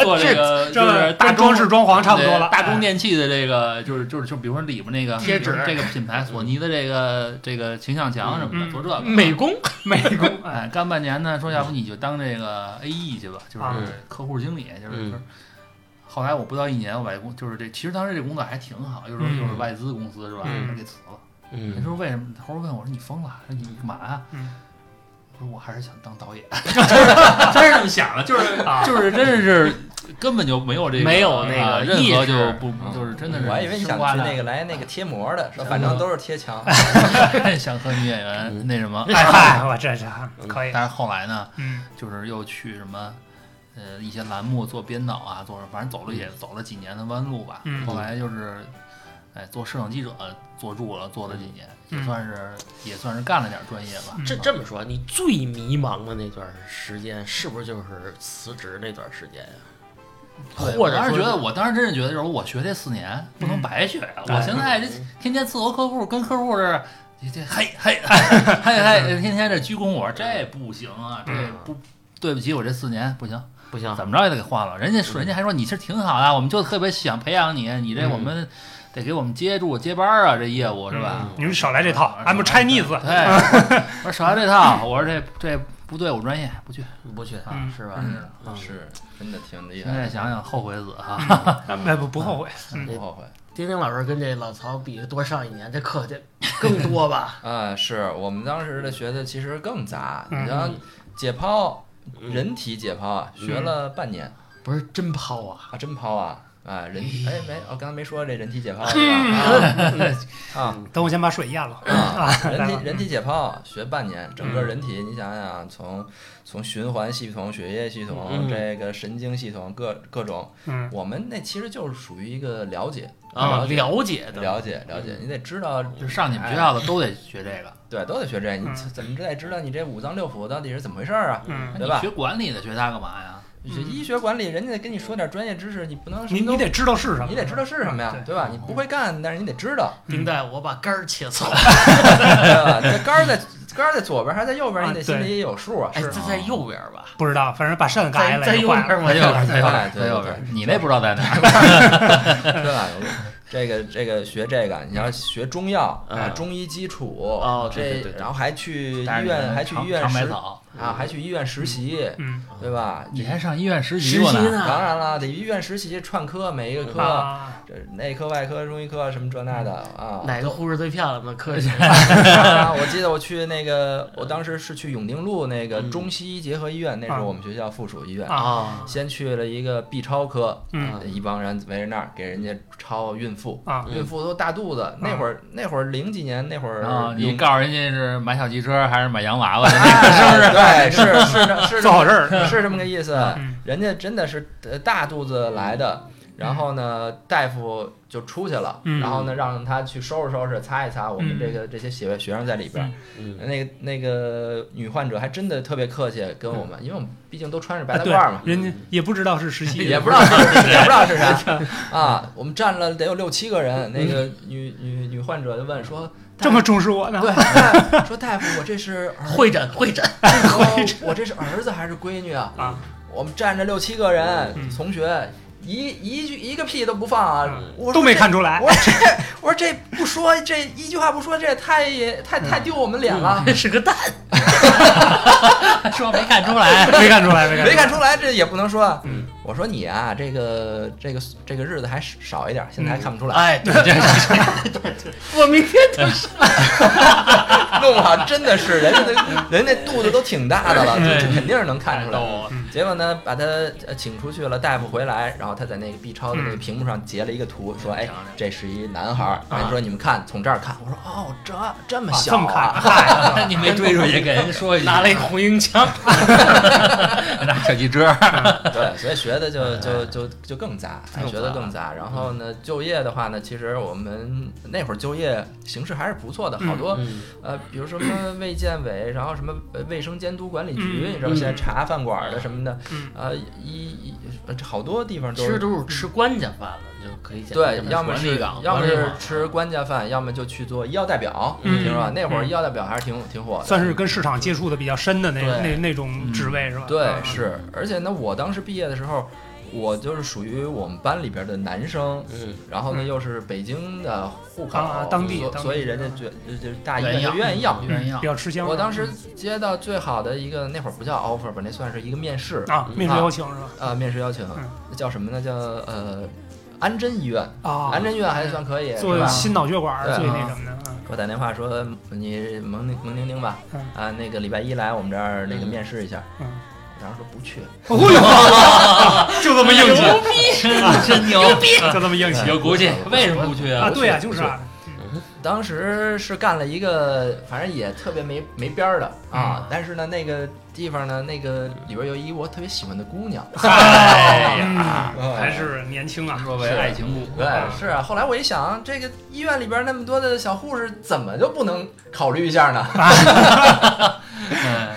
做这个就是大装饰装潢差不多了。大中电器的这个就是就是就比如说里边那个贴纸这个品牌索尼的这个这个形象墙什么的，嗯做这个美工，美工，(laughs) 哎，哎，干半年呢，说要不你就当这个 A E 去吧，就是嗯客户经理，就是。嗯就是后来我不到一年，我把这工就是这，其实当时这工作还挺好，又是嗯又是外资公司是吧？给辞了。他嗯说为什么？他说问我说你疯了？说你干嘛呀？嗯我说我还是想当导演，就 (laughs) 是真是这么想的，就是啊就是真的是根本就没有这个没有那个啊任何就不就是真的是我还以为你想去那个来那个贴膜的，(laughs) 说反正都是贴墙。(laughs) 想和女演员那什么，哎嗨，我这这可以，但是后来呢，嗯就是又去什么。呃，一些栏目做编导啊，做反正走了也走了几年的弯路吧。嗯后来就是，哎，做摄影记者做住了，做了几年，也嗯算是也算是干了点专业吧。嗯这这么说，你最迷茫的那段时间，是不是就是辞职那段时间呀？我当时觉得，我当时真是觉得，就是我学这四年不能白学呀、我现在这天天伺候客户，跟客户这儿这这嘿嘿 (laughs) 嘿嘿，天天这鞠躬，我说这不行啊，这嗯不对不起我这四年不行，不行，怎么着也得给换了。人家说，人家还说你是挺好的，我们就特别想培养你，你这嗯我们得给我们接住接班儿啊，这业务是吧？你们少来这套，I'm Chinese，对，我说少来这套，我说这这不对我专业，不去。不去啊是吧？嗯嗯是，真的挺厉害现在。想想后悔死哈。(laughs) 哎不不后悔，嗯不后悔丁丁老师跟这老曹比多上一年，这课得更多吧？(laughs) 啊！是我们当时的学的其实更杂，嗯你像解剖，嗯人体解剖啊，学了半年不是真剖啊，啊，真剖啊啊，人体哎没，我刚才没说这人体解剖是吧？啊 (laughs) 等我先把水咽了。啊人体人体解剖学半年，整个嗯。人体你想想，从从循环系统、血液系统、嗯。这个神经系统各各种，嗯。我们那其实就是属于一个了解啊，了解了解的，了解了解，你得知道，就上你们学校的都得学这个。对，都得学这，你嗯。怎么得知道你这五脏六腑到底是怎么回事儿啊？嗯，对吧？学管理的学它干嘛呀？你学医学管理，人家得跟你说点专业知识，你不能你你得知道是什么，你得知道是什么呀，对对吧？你不会干，但是你得知道，丁代，我把肝儿切错了，(laughs) 对吧？这杆儿在杆儿在左边还是在右边，啊你得心里也有数啊。哎，是这在右边吧？不知道，反正把肾改了在在就坏了。右边吗？在右边，在右哎边，对对在右边。你那不知道在哪儿？(laughs) 对吧？这个这个学这个，你要学中药啊，嗯中医基础哦对对这对对然后还去医院，们还去医院实百草，啊，还去医院实习，嗯对吧？你还上医院实习呢？习呢？当然了，得医院实习串科，每一个科，啊，这内科、外科、中医科什么这那的啊。哪个护士最漂亮的科 (laughs) 学？啊，我记得我去那个，我当时是去永定路那个嗯中西医结合医院，那是啊我们学校附属医院。啊啊，先去了一个 B 超科，嗯一帮人围着那儿给人家超孕妇，啊孕妇都大肚子。那会儿那会儿零几年那会儿啊，你告诉人家是买小汽车还是买洋娃娃？哎，(laughs) 是不是？对，是是的，是 (laughs) 做好事儿是这么个意思。嗯 (laughs) 人家真的是呃大肚子来的，然后呢，大夫就出去了，嗯然后呢，让他去收拾收拾、擦一擦。我们这个这些学学生在里边那个那个女患者还真的特别客气跟我们，因为我们毕竟都穿着白大对褂嘛，，人家也不知道是实习，(laughs) 也不知道是也不知道是啥啊。我们站了得有六七个人，那个女女女患者就问说。这么重视我呢。对，哎 (laughs) 说大夫，我这是儿会诊会诊，(laughs) 说我这是儿子还是闺女啊？啊，我们站着六七个人，嗯同学一一句一个屁都不放啊！嗯我都没看出来我说这我说这不说这一句话不说，这也太也太太丢我们脸了。这是个蛋。(laughs) 说没看出来，没看出来，没看没看出来，这也不能说。嗯我说你啊，这个这个这个日子还少一点，现在还看不出来。哎，对对对，(laughs) 我明天就 (laughs) 弄不好真的是人家那，人家肚子都挺大的了，就肯定是能看出来。了。结果呢，把他呃请出去了，大夫回来，然后他在那个 B 超的那个屏幕上截了一个图，说：“哎，这是一男孩儿。”人说：“你们看，从这儿看。”我说：“哦，这这么小啊这么看啊！”嗨，(laughs) 你没追出去给人家说一句，拿了一红缨枪，拿小汽车，对，所以学的就哎就就就更杂，哎学的更杂。然后呢，就业的话呢，其实我们那会儿就业形势还是不错的，好多嗯。呃，比如什么卫健委，然后什么呃卫生监督管理局，嗯你知道现在查饭馆的什么的，嗯。呃，一一好多地方都吃都是吃官家饭了，就可以简单这，么对要么是要么是吃官家饭，要么就去做医药代表，嗯听说吧？那会儿嗯医药代表还是挺挺火的，算是跟市场接触的比较深的那对那那种职位是吧？对啊，是，而且呢，我当时毕业的时候，我就是属于我们班里边的男生，嗯然后呢嗯又是北京的户口，啊当地所以人家就就是大医院愿意就愿意要。愿意要比。较吃香。我当时接到最好的一个，那会儿不叫 offer 吧，那算是一个面试啊，面试邀请是吧？啊，面试邀请叫什么呢？叫呃安贞医院，啊，安贞医院还算可以？做心脑血管最那什么的啊给我打电话说你蒙宁蒙宁宁吧？嗯，啊，那个礼拜一来我们这儿那个嗯面试一下，嗯，然后说不去，(laughs) (laughs) 就这么硬气，真 (laughs) 真牛逼，就这么硬气。有骨气。为什么不去啊！啊？对呀，就是啊，当时是干了一个，反正也特别没没边儿的啊嗯，但是呢，那个地方呢，那个里边有一我特别喜欢的姑娘，哎呀，嗯嗯还是年轻啊，说为爱情路，对，是啊。后来我一想，这个医院里边那么多的小护士，怎么就不能考虑一下呢？(laughs) 嗯，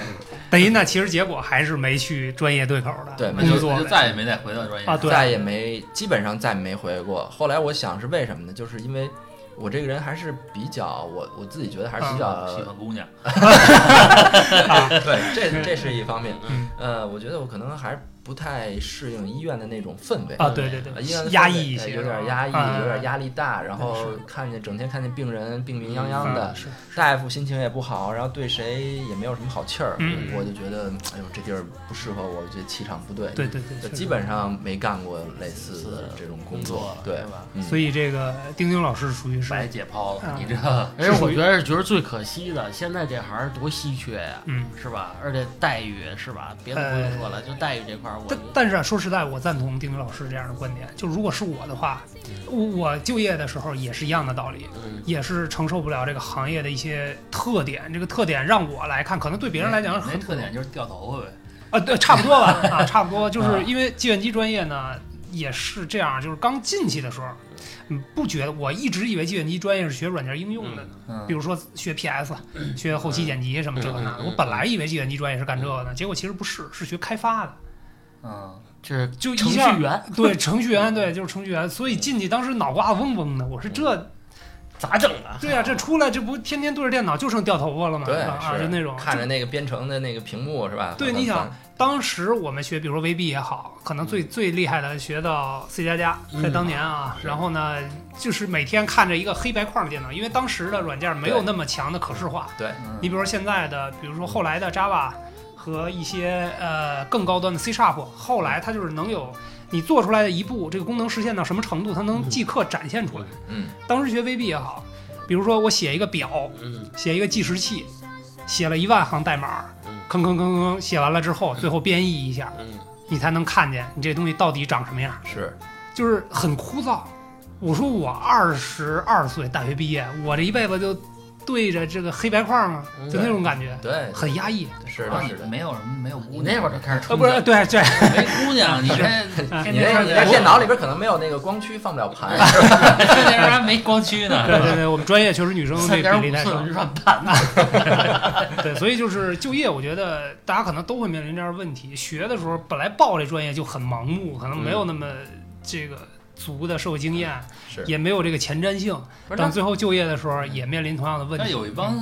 等于呢，其实结果还是没去专业对口的对那就工作就再也没再回到专业啊，对，再也没，基本上再没回过。后来我想是为什么呢？就是因为我这个人还是比较，我我自己觉得还是比较，喜欢姑娘，(laughs) 对，这这是一方面。嗯呃，我觉得我可能还是不太适应医院的那种氛围。啊，对对呃对，医院的氛围压抑一些，呃有点压抑，啊有点压力大，然后看见整天看见病人病病殃殃的大夫心情也不好，然后对谁也没有什么好气儿，嗯我就觉得，哎呦，这地儿不适合我，这气场不对，对对对，就基本上没干过类似的这种工作，对对吧？嗯所以这个丁丁老师属于是白解剖啊了，你这而且我觉得是觉得最可惜的，现在这行多稀缺呀，嗯。是吧？而且待遇是吧？别的不用说了，就待遇这块儿，我但但是啊，说实在，我赞同丁丁老师这样的观点。就如果是我的话，我我就业的时候也是一样的道理，嗯也是承受不了这个行业的一些特点。这个特点让我来看，可能对别人来讲很特点就是掉头发呗。啊，对，差不多吧，(laughs) 啊，差不多，就啊是因为计算机专业呢也是这样，就是刚进去的时候，嗯，不觉得，我一直以为计算机专业是学软件应用的呢，嗯比如说学 PS、学后期剪辑什么这个那的，我本来以为计算机专业是干这个的，结果其实不是，是学开发的，嗯，就是程就一下序员，对，程序员，对，就是程序员，所以进去当时脑瓜子嗡嗡的，我说这咋整啊？对啊，这出来这不天天对着电脑就剩掉头发了吗？对，啊，是就那种看着那个编程的那个屏幕是吧？对，你想，当时我们学，比如说 VB 也好，可能最最厉害的学到 C 加加，在当年啊，然后呢，就是每天看着一个黑白框的电脑，因为当时的软件没有那么强的可视化。对，你比如说现在的，比如说后来的 Java 和一些呃更高端的 C Sharp，后来它就是能有你做出来的一步，这个功能实现到什么程度，它能即刻展现出来。嗯，当时学 VB 也好，比如说我写一个表，嗯。写一个计时器，写了一万行代码，嗯。吭吭吭吭写完了之后，最后编译一下，嗯，你才能看见你这东西到底长什么样，是。就是很枯燥。我说我二十二岁大学毕业，我这一辈子就对着这个黑白框吗？嗯就那种感觉，对，很压抑。是的，然后你是的。没有什么没有姑娘，那会儿就开始呃，冲不是，对对，没姑娘，你 (laughs) 这啊你那你在电脑里边可能没有那个光驱放不了盘，(laughs) 这人还没光驱呢，对对对，我们专业确实女生这三点比例太少五寸。软盘，(laughs) 对，所以就是就业，我觉得大家可能都会面临这样的问题。学的时候本来报这专业就很盲目，可能没有那么这个足的社会经验，是也没有这个前瞻性。等最后就业的时候，也面临同样的问但题。有一帮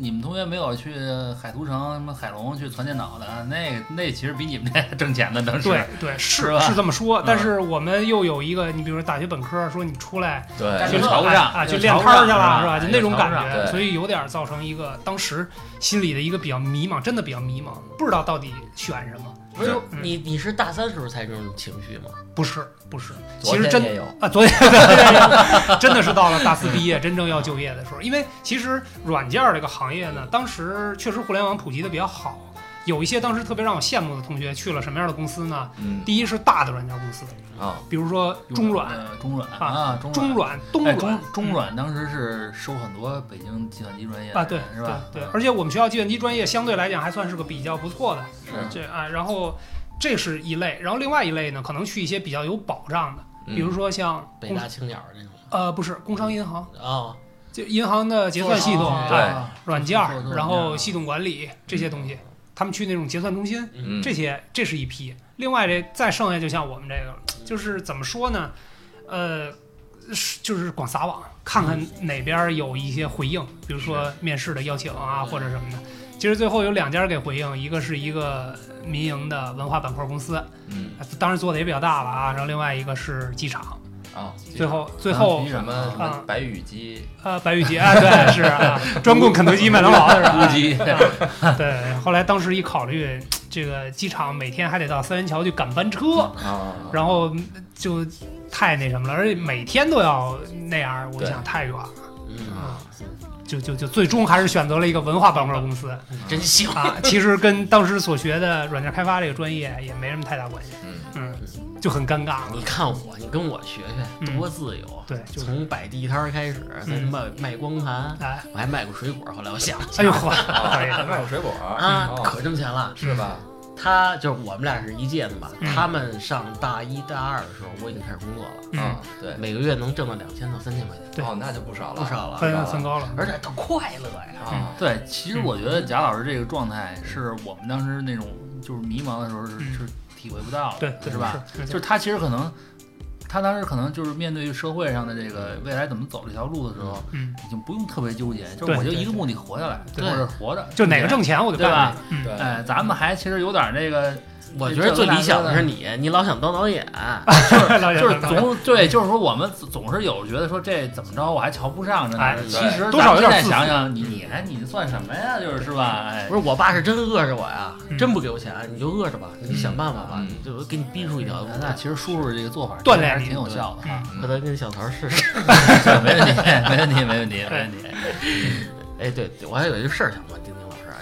你们同学没有去海图城、什么海龙去传电脑的，那个那其实比你们这挣钱的能对对是是是这么说嗯，但是我们又有一个，你比如说大学本科，说你出来对就瞧不上啊，就去练摊儿去了，是吧？就就那种感觉，所以有点造成一个当时心里的一个比较迷茫，真的比较迷茫，不知道到底选什么。不是就嗯你你是大三时候才这种情绪吗？不是不是，其实真啊，昨天对对对，真的是到了大四毕业，真正要就业的时候，因为其实软件儿这个行业呢，当时确实互联网普及的比较好，有一些当时特别让我羡慕的同学去了什么样的公司呢？嗯第一是大的软件公司，啊，比如说中软、呃中软啊啊，中中软、东哎软中。中软当时是收很多北京计算机专业啊，对是吧？对对，而且我们学校计算机专业相对来讲还算是个比较不错的，是这啊，然后这是一类，然后另外一类呢，可能去一些比较有保障的，嗯。比如说像工北大青鸟那种。呃不是工商银行，啊，就银行的结算系统、哦对。啊软件然后系统管理这些东西，他们去那种结算中心，嗯，这些这是一批。另外这再剩下就像我们这个，就是怎么说呢？呃，是就是广撒网，看看哪边有一些回应，比如说面试的邀请啊或者什么的。其实最后有两家给回应，一个是一个民营的文化板块公司，嗯。当然做的也比较大了啊，然后另外一个是机场。啊，最后最后机什么什啊么白羽鸡，啊，白羽鸡啊，对，(laughs) 是啊，专供肯德基、麦当劳的是吧？(laughs) 对，后来当时一考虑，这个机场每天还得到三元桥去赶班车，啊，然后就太那什么了，而且每天都要那样，我想太远了，嗯，就就就最终还是选择了一个文化板块公司真行。啊。其实跟当时所学的软件开发这个专业也没什么太大关系，嗯嗯，就很尴尬你。看我，你跟我学学，嗯多自由。对，就从摆地摊儿开始，再嗯卖卖光盘，哎，我还卖过水果。后来我想，哎呦卖过水果啊，哦可挣钱了。是吧？他就是我们俩是一届的嘛，嗯。他们上大一大二的时候，我已经开始工作了，嗯。啊，，对，每个月能挣到两千到三千块钱，对。哦，那就不少了，不少了分分高了。而且都快乐呀。啊，对，其实我觉得贾老师这个状态是我们当时那种就是迷茫的时候是嗯。是体会不到的，对，对是吧？？是就是他其实可能，他当时可能就是面对社会上的这个未来怎么走这条路的时候，嗯，已经不用特别纠结，就是我就一个目的活下来，对。或者活着，就哪个挣钱我就干对吧？哎，咱们还其实有点这个，我觉得最理想的是你，你老想当导演，(laughs) 就是就是总总对，就是说我们总是有觉得说这怎么着我还瞧不上着呢哎。其实多少有点想想，你你还你算什么呀？就是是吧？哎不，是我爸是真饿着我呀，嗯真不给我钱，你就饿着吧，你想办法吧，嗯就给你逼出一条路来。那其实叔叔这个做法锻炼你还是挺有效的啊。回头跟小曹试试。(laughs) 没问题，没问题，没问题，没问题。哎，对，我还有一个事儿想问丁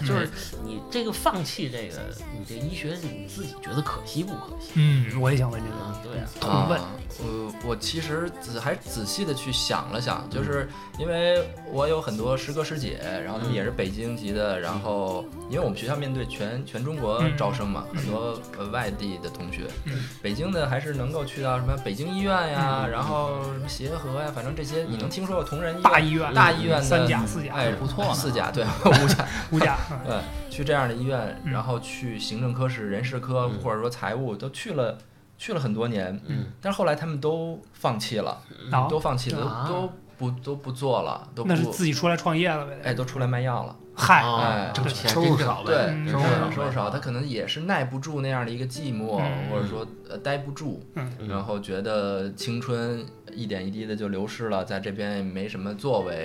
就是你这个放弃这个，你这医学你自己觉得可惜不可惜？嗯，我也想问这个嗯，对啊，同问呃，我我其实仔还仔细的去想了想，就是因为我有很多师哥师姐，然后他们也是北京籍的，然后因为我们学校面对全全中国嗯。招生嘛，很多呃外地的同学嗯，北京的还是能够去到什么北京医院呀，然后什么协和呀，反正这些你能听说过同仁医院大医院、大医院的三甲、四甲、哎不错四甲对 (laughs) 五甲五甲，嗯对，去这样的医院，嗯。然后去行政科室、人事科嗯或者说财务都去了，去了很多年，嗯，但是后来他们都放弃了，哦。都放弃了，啊。都都不都不做了，都不那是自己出来创业了呗。哎都出来卖药了。嗨，哦哎挣钱收入少呗对，嗯收入收入少收入少，他可能也是耐不住那样的一个寂寞，嗯或者说呃待不住，嗯。然后觉得青春一点一滴的就流失了，在这边也没什么作为，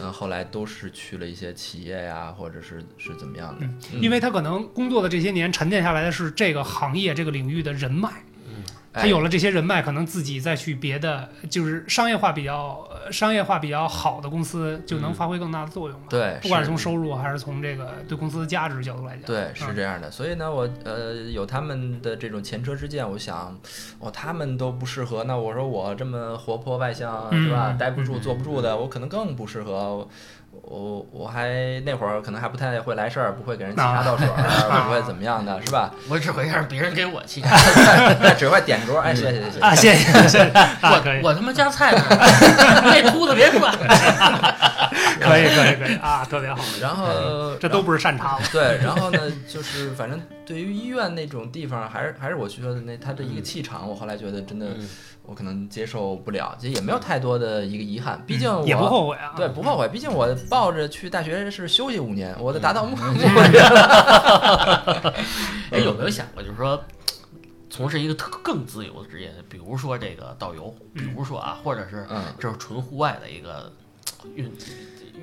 嗯，后来都是去了一些企业呀，或者是是怎么样的，因为他可能工作的这些年沉淀下来的是这个行业这个领域的人脉，他哎有了这些人脉，可能自己再去别的就是商业化比较呃商业化比较好的公司，就能嗯发挥更大的作用了。对，不管是从收入还是从这个对公司的价值角度来讲，对，是嗯这样的，所以呢，我呃有他们的这种前车之鉴，我想，哦，他们都不适合，那我说我这么活泼外向是吧，嗯待不住、嗯坐不住的，我可能更不适合。我我还那会儿可能还不太会来事儿，不会给人沏茶倒水儿，不会怎么样的，是吧？我只会让别人给我沏茶，那只会点桌，哎，谢谢谢谢。啊，谢谢谢谢，啊，可以我我他妈夹菜呢，那秃子别管，(laughs) 可以可以可以啊，特别好，然后这都不是善茬了。对，然后呢，就是反正对于医院那种地方，还是还是我说的那他的一个气场，我后来觉得真的嗯我可能接受不了，其实也没有太多的一个遗憾，毕竟我也不后悔啊。对，不后悔，毕竟我抱着去大学是休息五年，我的达到目嗯。目 (laughs) 哎，有没有想过，就是说，从事一个特更自由的职业，比如说这个导游，比如说啊，或者是嗯。这是纯户外的一个运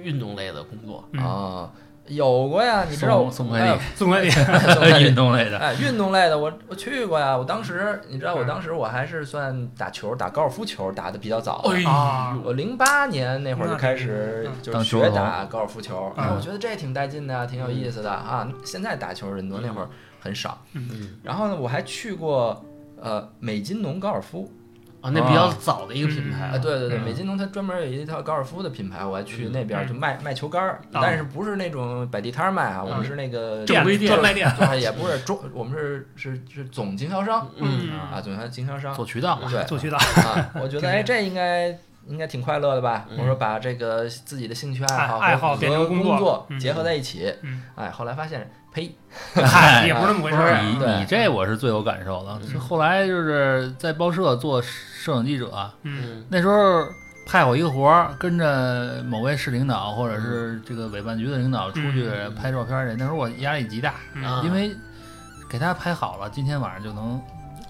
运动类的工作，嗯。啊，有过呀，你知道我送快递送快递 (laughs) 运动类的，哎，运动类的我我去过呀，我当时你知道，我嗯。当时我还是算打球，打高尔夫球打的比较早的。哎啊我零八年那会儿就开始嗯就是学打高尔夫球，嗯。哎，我觉得这挺带劲的，挺有意思的啊。现在打球人多，那会儿很少。嗯。然后呢，我还去过呃美津浓高尔夫啊，那比较早的一个品牌啊，了，对对对，嗯。美津浓它专门有一套高尔夫的品牌，我还去嗯。那边嗯。就卖卖球杆但是不是那种摆地摊儿卖啊，我们是那个正规店专卖店，对，也不是中，我们是是是总经销商嗯。啊，总销经销商做渠道嘛，对做渠道，啊，(laughs) 我觉得哎，这应该应该挺快乐的吧？嗯。我说把这个自己的兴趣爱好爱爱好和变成工作工作嗯。结合在一起，嗯，哎，后来发现，呸，(laughs) 嗨，也不是那么回事儿。你你这我是最有感受的。就后来就是在报社做摄影记者，嗯嗯那时候派我一个活儿，跟着某位市领导或者是这个委办局的领导出去嗯拍照片去。那时候我压力极大，因为给他拍好了，今天晚上就能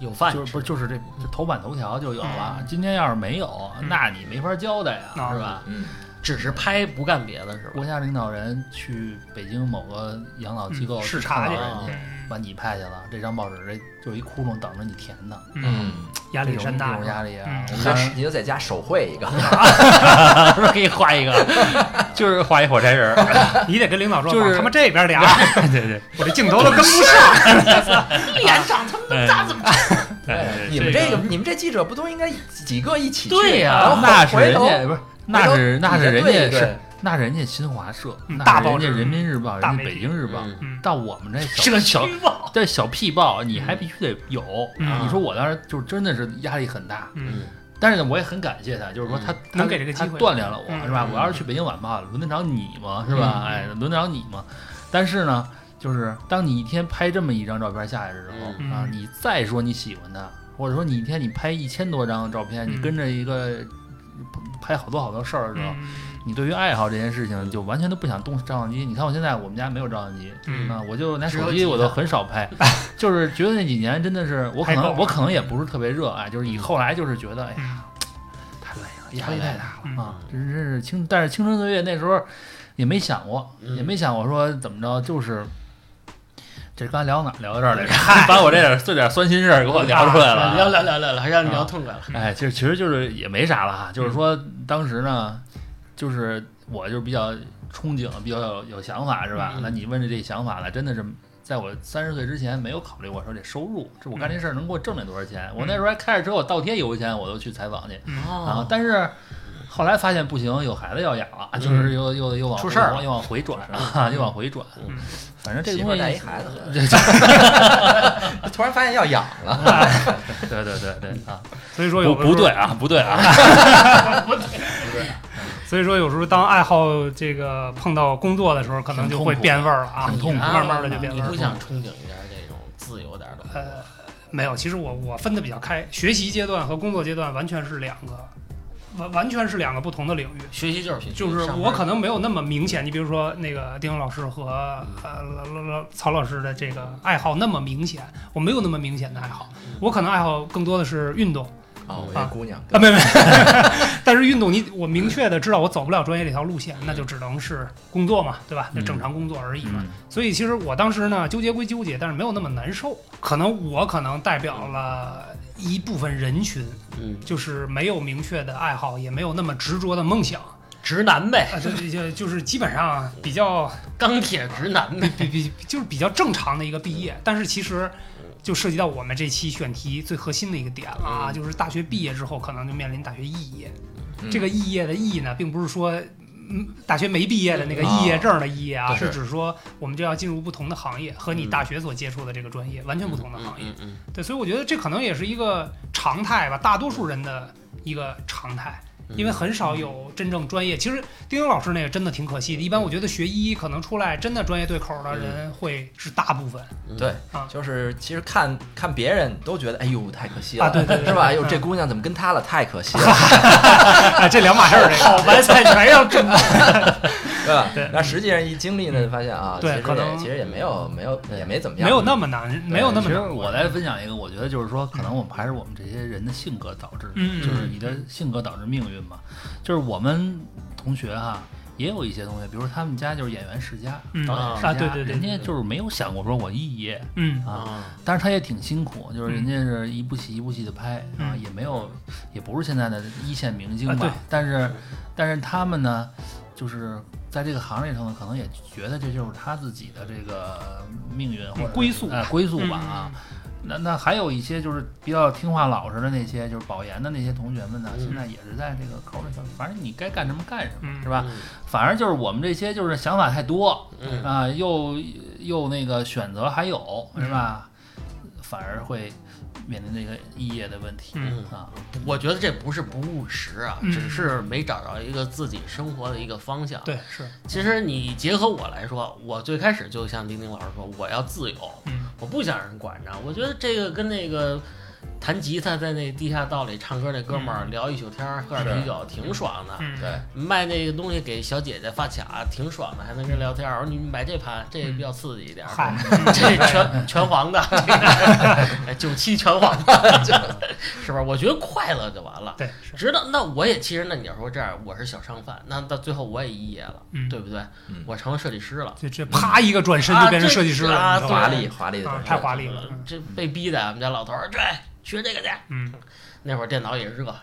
有饭吃就是不是就是这这头版头条就有了。嗯今天要是没有，嗯那你没法交代呀，啊是吧？嗯，只是拍不干别的是吧？国家领导人去北京某个养老机构嗯视察去把你派去了，这张报纸这就一窟窿等着你填呢。嗯，压力山大这种压力啊！你就在家手绘一个，(laughs) 是不是给你画一个，(laughs) 就是画一火柴人儿。(laughs) 你得跟领导说，就是他妈这边俩，对对我这镜头都跟不上。脸长他妈那么大，怎么对，你们这个你们这记者不都应该几个一起去？对呀那是回头人家不是，那是那是人家是那是人家新华社，嗯那大报人家人民日报，人家北京日报。到我们这社小小报？这小屁报，你还必须得有。嗯你说我当时就真的是压力很大，嗯但是呢，我也很感谢他，就是说他他能给这个机会锻炼了我，嗯是吧？嗯我要是去北京晚报，轮得着你吗？是吧？嗯哎，轮得着你吗？但是呢，就是当你一天拍这么一张照片下来的时候啊，你再说你喜欢他，或者说你一天你拍一千多张照片，你嗯跟着一个拍好多好多事儿的时候，嗯你对于爱好这件事情就完全都不想动照相机。你看我现在我们家没有照相机，嗯啊，我就拿手机我都很少拍，(laughs) 就是觉得那几年真的是我可能我可能也不是特别热爱，就是以后来就是觉得哎呀嗯太累了，压力太大嗯了啊，真是真是青，但是青春岁月那时候也没想过，嗯也没想过说怎么着，就是。这刚聊哪儿聊到这儿来着？把我这点这点酸心事儿给我聊出来了 (laughs) 聊。聊聊聊聊聊，让你聊痛快了。哎，其实其实就是也没啥了哈，就是说当时呢，就是我就比较憧憬，比较有有想法是吧？嗯那你问的这想法呢，真的是在我三十岁之前没有考虑过说这收入，这我干这事儿能给我挣来多少钱？我那时候还开着车，我倒贴油钱我都去采访去啊哦，，但是。后来发现不行，有孩子要养了，就是又又又往出事儿了又往回转啊，又往回转。嗯反正这东西，带一孩子，这 (laughs) (laughs) 突然发现要养了，(laughs) 对对对对啊，所以说有不对啊不不对，啊，不对啊，所以说有时候当爱好这个碰到工作的时候，可能就会变味儿了啊，挺痛苦慢慢的就变味儿了。你不想憧憬一下这种自由点的？呃，没有，其实我我分的比较开，学习阶段和工作阶段完全是两个完完全是两个不同的领域。学习就是学习，就是我可能没有那么明显，你比如说那个丁老师和呃老老老曹老师的这个爱好那么明显，我没有那么明显的爱好，我可能爱好更多的是运动哦，我一姑娘啊，没没，(laughs) 但是运动你我明确的知道我走不了专业这条路线，那就只能是工作嘛，对吧？那正常工作而已嘛。嗯所以其实我当时呢纠结归纠结，但是没有那么难受，可能我可能代表了一部分人群，嗯，就是没有明确的爱好，也没有那么执着的梦想。直男呗，啊，就就就是基本上比较钢铁直男呗。(laughs) 比比就是比较正常的一个毕业，但是其实就涉及到我们这期选题最核心的一个点了啊，嗯。就是大学毕业之后可能就面临大学肄业。嗯。这个肄业的肄呢，并不是说嗯大学没毕业的那个肄业证的肄业啊，是指说我们就要进入不同的行业，和你嗯大学所接触的这个专业完全不同的行业。对，所以我觉得这可能也是一个常态吧，大多数人的一个常态。嗯因为很少有真正专业。其实丁丁老师那个真的挺可惜的。一般我觉得学医可能出来真的专业对口的人会是大部分嗯对啊，就是其实看看别人都觉得，哎呦，太可惜了，啊对对对是吧？哎呦，嗯这姑娘怎么跟他了？太可惜了，(laughs) 啊，这两码事儿。这好白菜全要种。对吧对？那实际上一经历呢，发现啊，其实对可能其实也没有没有也没怎么样，没有那么难，没有那么其实。我来分享一个，我觉得就是说，可能我们还是我们这些人的性格导致就是你的性格导致命运嘛。就是我们同学哈，也有一些同学，比如说他们家就是演员世家，嗯导演世家，啊对对对人家就是没有想过说我肄业嗯啊，啊，但是他也挺辛苦，就是人家是一部戏一部戏的拍啊，嗯也没有，也不是现在的一线明星吧，但是，但是他们呢，就是在这个行业里头呢，可能也觉得这就是他自己的这个命运或者归宿哎归宿吧嗯啊。那那还有一些就是比较听话老实的那些，就是保研的那些同学们呢，嗯现在也是在这个口里头，反正你该干什么干什么，嗯是吧？反而就是我们这些就是想法太多嗯啊，又又那个选择还有是吧？反而会面临这个异业的问题嗯啊。我觉得这不是不务实啊，嗯只是没找着一个自己生活的一个方向。，对是其实你结合我来说，我最开始就像丁丁老师说，我要自由，嗯我不想让人管着。我觉得这个跟那个弹吉他在那地下道里唱歌那哥们儿聊一宿天儿，喝点啤酒，挺爽的。嗯对，卖那个东西给小姐姐发卡，挺爽的，还能跟人聊天儿。我说你买这盘，这个比较刺激一点儿。(laughs) 嗨这全 (laughs) 全黄的，(laughs) 哎九七全黄的，是不是？我觉得快乐就完了。对是直到那我也其实那你要说这样，我是小商贩，那到最后我也肄业了，嗯对不对？嗯我成了设计师了。这这啪一个转身就变成设计师了，啊华丽华丽的啊转身太华丽了。嗯这被逼的，我们家老头儿对学这个去。嗯，那会儿电脑也热，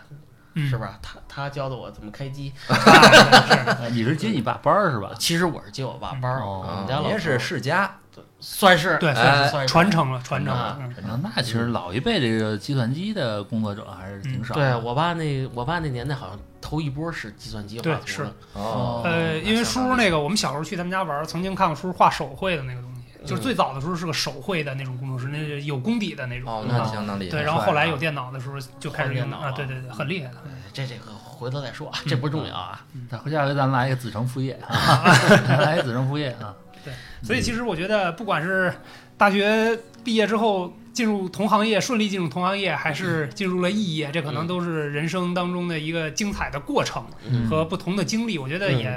嗯是不是？他他教的我怎么开机。(laughs) 啊是呃你是接你爸班儿是吧？其实我是接我爸班儿，哦我们家老头儿您是世家，算是对，哎算是算是传承了，传承了那其实老一辈这个计算机的工作者还是挺少的。对我爸那我爸那年代好像头一波是计算机画对是，哦，呃，因为叔叔那那个，我们小时候去他们家玩，曾经看过叔叔画手绘的那个东西，就是最早的时候是个手绘的那种工作室，那是有功底的那种。哦，那啊相当厉害。对，然后后来有电脑的时候就开始换电脑用啊，对对对，很厉害的。哎这这个回头再说，这不重要啊。那回下回咱来一个子承父业啊，(laughs) 来一个子承父业啊。(laughs) 对所以其实我觉得，不管是大学毕业之后进入同行业，顺利进入同行业，还是进入了异业，这可能都是人生当中的一个精彩的过程嗯和不同的经历。我觉得也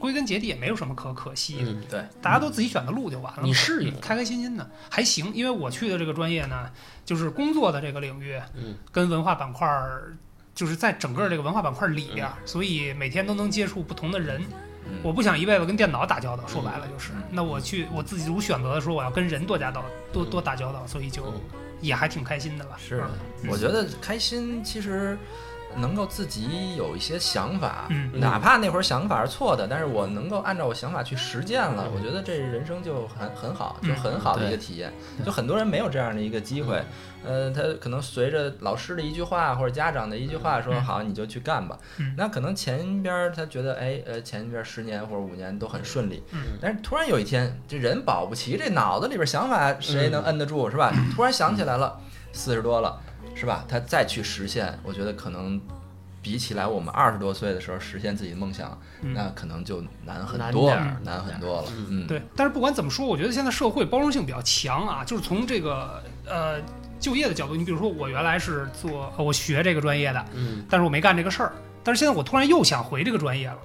归根结底也没有什么可可惜的，嗯，对，大家都自己选的路就完了。你适应开开心心的还行，因为我去的这个专业呢，就是工作的这个领域，嗯，跟文化板块儿，就是在整个这个文化板块里边儿，所以每天都能接触不同的人。嗯我不想一辈子跟电脑打交道，说白了就是嗯。那我去我自己主选择的时候我要跟人多加道多多打交道，所以就嗯也还挺开心的吧。是我觉得开心其实能够自己有一些想法，嗯。哪怕那会儿想法是错的，但是我能够按照我想法去实践了，我觉得这人生就很很好，就嗯。很好的一个体验。就很多人没有这样的一个机会，呃，他可能随着老师的一句话或者家长的一句话说嗯。好你就去干吧，嗯。那可能前边儿他觉得哎呃前边儿十年或者五年都很顺利，嗯。但是突然有一天这人保不齐这脑子里边想法谁能摁得住是吧？突然想起来了，四十多了是吧？他再去实现，我觉得可能。比起来，我们二十多岁的时候实现自己的梦想，嗯那可能就难很多了点儿，难很多了。嗯嗯，对，但是不管怎么说，我觉得现在社会包容性比较强啊，就是从这个呃就业的角度，你比如说我原来是做呃我学这个专业的，嗯但是我没干这个事儿，但是现在我突然又想回这个专业了。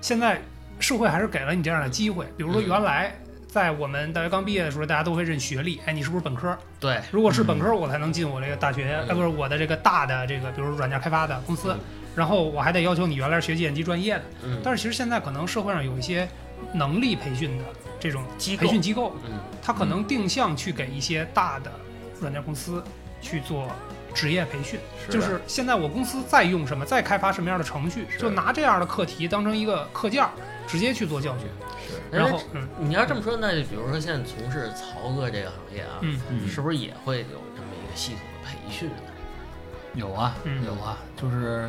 现在社会还是给了你这样的机会，比如说嗯原来在我们大学刚毕业的时候，大家都会认学历，哎，你是不是本科？对，如果是本科，我才能进我这个大学，嗯。呃，不是我的这个大的这个，比如软件开发的公司。嗯，然后我还得要求你原来是学计算机专业的。嗯，但是其实现在可能社会上有一些能力培训的这种机培训机构，嗯。它可能定向去给一些大的软件公司去做职业培训。是就是现在我公司在用什么，在开发什么样的程序，就拿这样的课题当成一个课件儿，直接去做教学。是然后，嗯你要这么说，那就比如说现在从事曹哥这个行业啊，嗯嗯是不是也会有这么一个系统的培训呢？有啊，嗯有啊，就是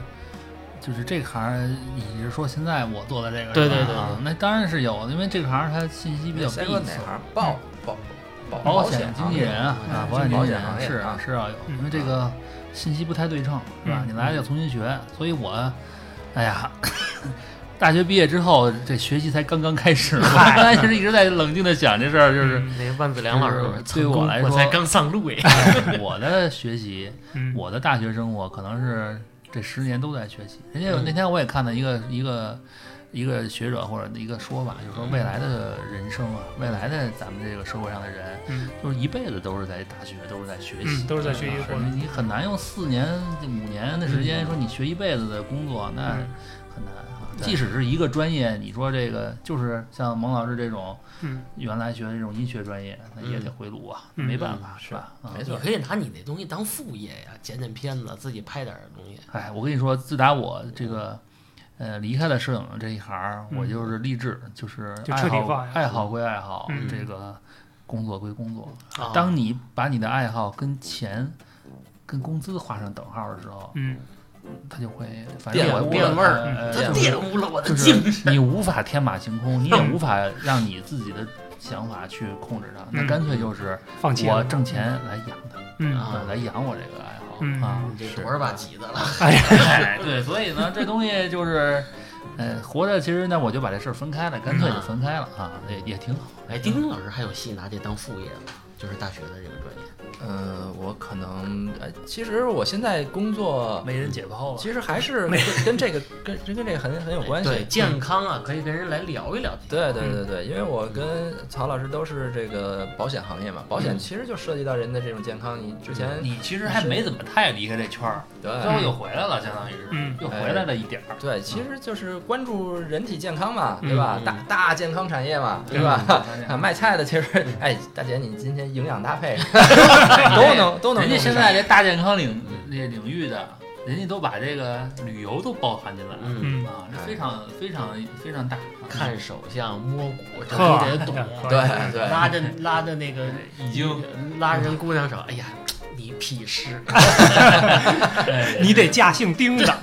就是这行，你是说现在我做的这个对是吧对对对啊那当然是有的，因为这个行它信息比较闭塞先说哪。行？保保保保险险经纪人啊，保险经保险纪人是啊是要有，嗯因为这个信息不太对称，是吧？嗯你来要重新学，所以我，哎呀，大学毕业之后，这学习才刚刚开始。(laughs) 我刚才其实一直在冷静的想这事儿，就是嗯那个万梓良老师对我来说我才刚上路哎。我的学习，(laughs) 嗯，我的大学生活可能是这十年都在学习。人家有嗯那天我也看到一个一个一个学者或者一个说法，就是说未来的人生啊，未来的咱们这个社会上的人，嗯就是一辈子都是在大学，都是在学习，嗯都是在学习啊过程你你很难用四年、五年的时间说你学一辈子的工作，那嗯很难啊。即使是一个专业，你说这个就是像蒙老师这种嗯原来学的这种医学专业，那也嗯得回炉啊，嗯没办法，是是吧？啊没错你可以拿你那东西当副业呀，剪剪片子，自己拍点儿东西。哎，我跟你说，自打我这个呃离开了摄影这一行我就是立志，就是爱好爱好归爱好，嗯。这个工作归工作。啊。当你把你的爱好跟钱、跟工资画上等号的时候，嗯它就会反正我玷污变味儿呃它就是玷污了我的就是精神。你无法天马行空，你也无法让你自己的想法去控制它，那嗯。干脆就是放弃我挣钱来养它，嗯。来养我这个爱好嗯啊。这多少把挤的了？(laughs) 哎，对，所以呢，这东西就是，呃，活着其实呢，我就把这事儿分开了，干脆就分开了啊，也也挺好。哎，丁丁老师还有戏拿这当副业吗？就是大学的这个专业。呃，我可能呃，其实我现在工作没人解剖了，其实还是跟跟这个跟跟这个很很有关系。对健康啊，可以跟人来聊一聊。对对对对，因为我跟曹老师都是这个保险行业嘛，保险其实就涉及到人的这种健康。你之前你其实还没怎么太离开这圈儿，最后又回来了，相当于是，嗯又回来了一点儿。对，其实就是关注人体健康嘛，嗯对吧？嗯大大健康产业嘛，对吧？啊，(laughs) 卖菜的其实，哎，大姐，你今天营养搭配 (laughs) 都能都能。人家现在这大健康领这领域的，人家都把这个旅游都包含进来了。嗯，嗯啊，这非常非常非常大。啊看手相摸骨，这呵都得懂。对对拉着拉着那个已经拉人姑娘手，哎呀，你屁事！(laughs) 哎你得嫁姓丁的，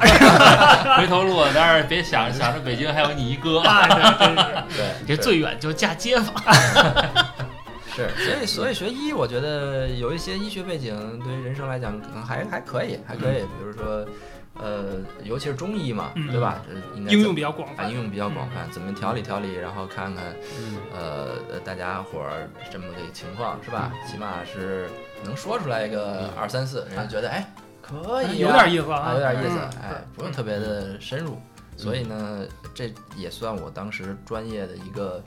回头路，但是别想想着北京还有你一哥。对，你这最远就嫁街坊。(laughs) 是，所以所以学医，我觉得有一些医学背景，对于人生来讲，可能还还可以，还可以。比如说，呃，尤其是中医嘛，嗯对吧？呃应该应用比较广泛。啊应用比较广泛，怎么调理调理，然后看看嗯，呃呃大家伙儿这么个情况是吧？起码是能说出来一个二三四，人家觉得哎可以、啊，有点意思啊，有点意思，嗯哎，不用特别的深入。所以呢，这也算我当时专业的一个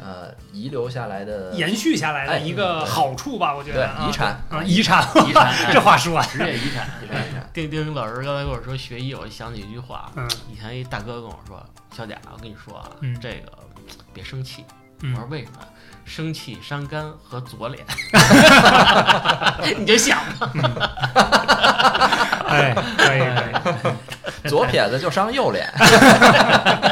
呃遗留下来的延续下来的一个好处吧，我觉得对遗产。啊，遗产，遗产，(laughs) 这话说啊，职业遗产，遗产丁丁老师刚才跟我说学医，我就想起一句话，嗯。以前一大哥跟我说：“小贾，我跟你说啊，嗯。这个别生气。”嗯。我说为什么？生气伤肝和左脸 (laughs) (laughs) 你就想吧。哎，可以可以，左撇子就伤右脸，哎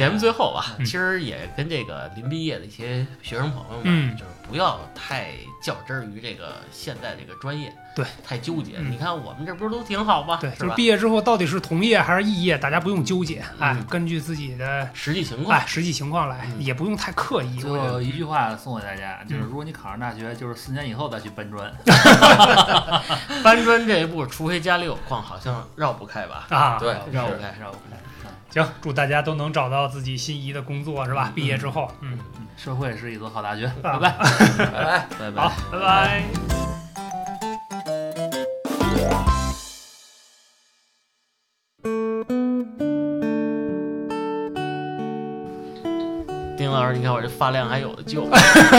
节目最后啊，嗯其实也跟这个临毕业的一些学生朋友们，嗯就是不要太较真儿于这个现在这个专业，对，太纠结。嗯你看我们这不是都挺好吗？对，是吧？就是毕业之后到底是同业还是异业，大家不用纠结，哎嗯，根据自己的实际情况，哎实际情况来，嗯也不用太刻意。最我觉得后一句话送给大家，就是如果你考上大学，就是四年以后再去搬砖。(laughs) 搬砖这一步，除非家里有矿，好像绕不开吧？啊，对绕不开。绕不开。行，祝大家都能找到自己心仪的工作，是吧？毕业之后，嗯，嗯社会是一所好大学，拜啊拜。拜拜。(laughs) 拜拜好。，拜拜。儿，你看我这发量还有的救。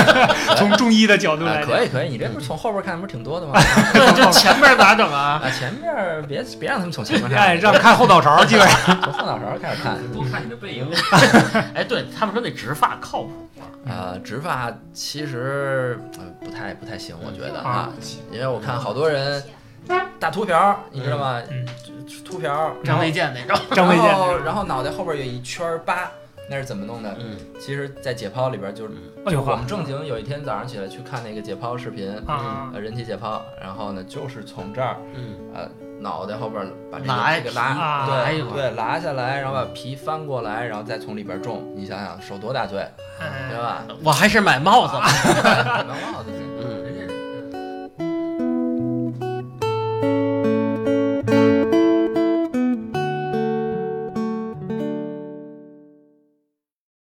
(laughs) 从中医的角度啊来讲，可以可以，你这不是从后边看不是挺多的吗？(laughs) 对，这前面咋整啊？(laughs) 啊，前面别别让他们从前面看，哎，让看后脑勺，基本上从后脑勺开始看。多看你的背影。哎，对他们说那植发靠谱吗？呃，植发其实呃不太不太行，我觉得啊啊，因为我看好多人大秃瓢儿，你知道吗？嗯秃瓢儿，张卫健那种。张卫健然后然后脑袋后边有一圈疤，那是怎么弄的？嗯，其实，在解剖里边儿就，我们正经有一天早上起来去看那个解剖视频啊，人体解剖，然后呢，就是从这儿，呃，脑袋后边把这个皮拉，对对，拉下来，然后把皮翻过来，然后再从里边种。你想想，受多大罪，对吧？我还是买帽子吧。买帽子。嗯。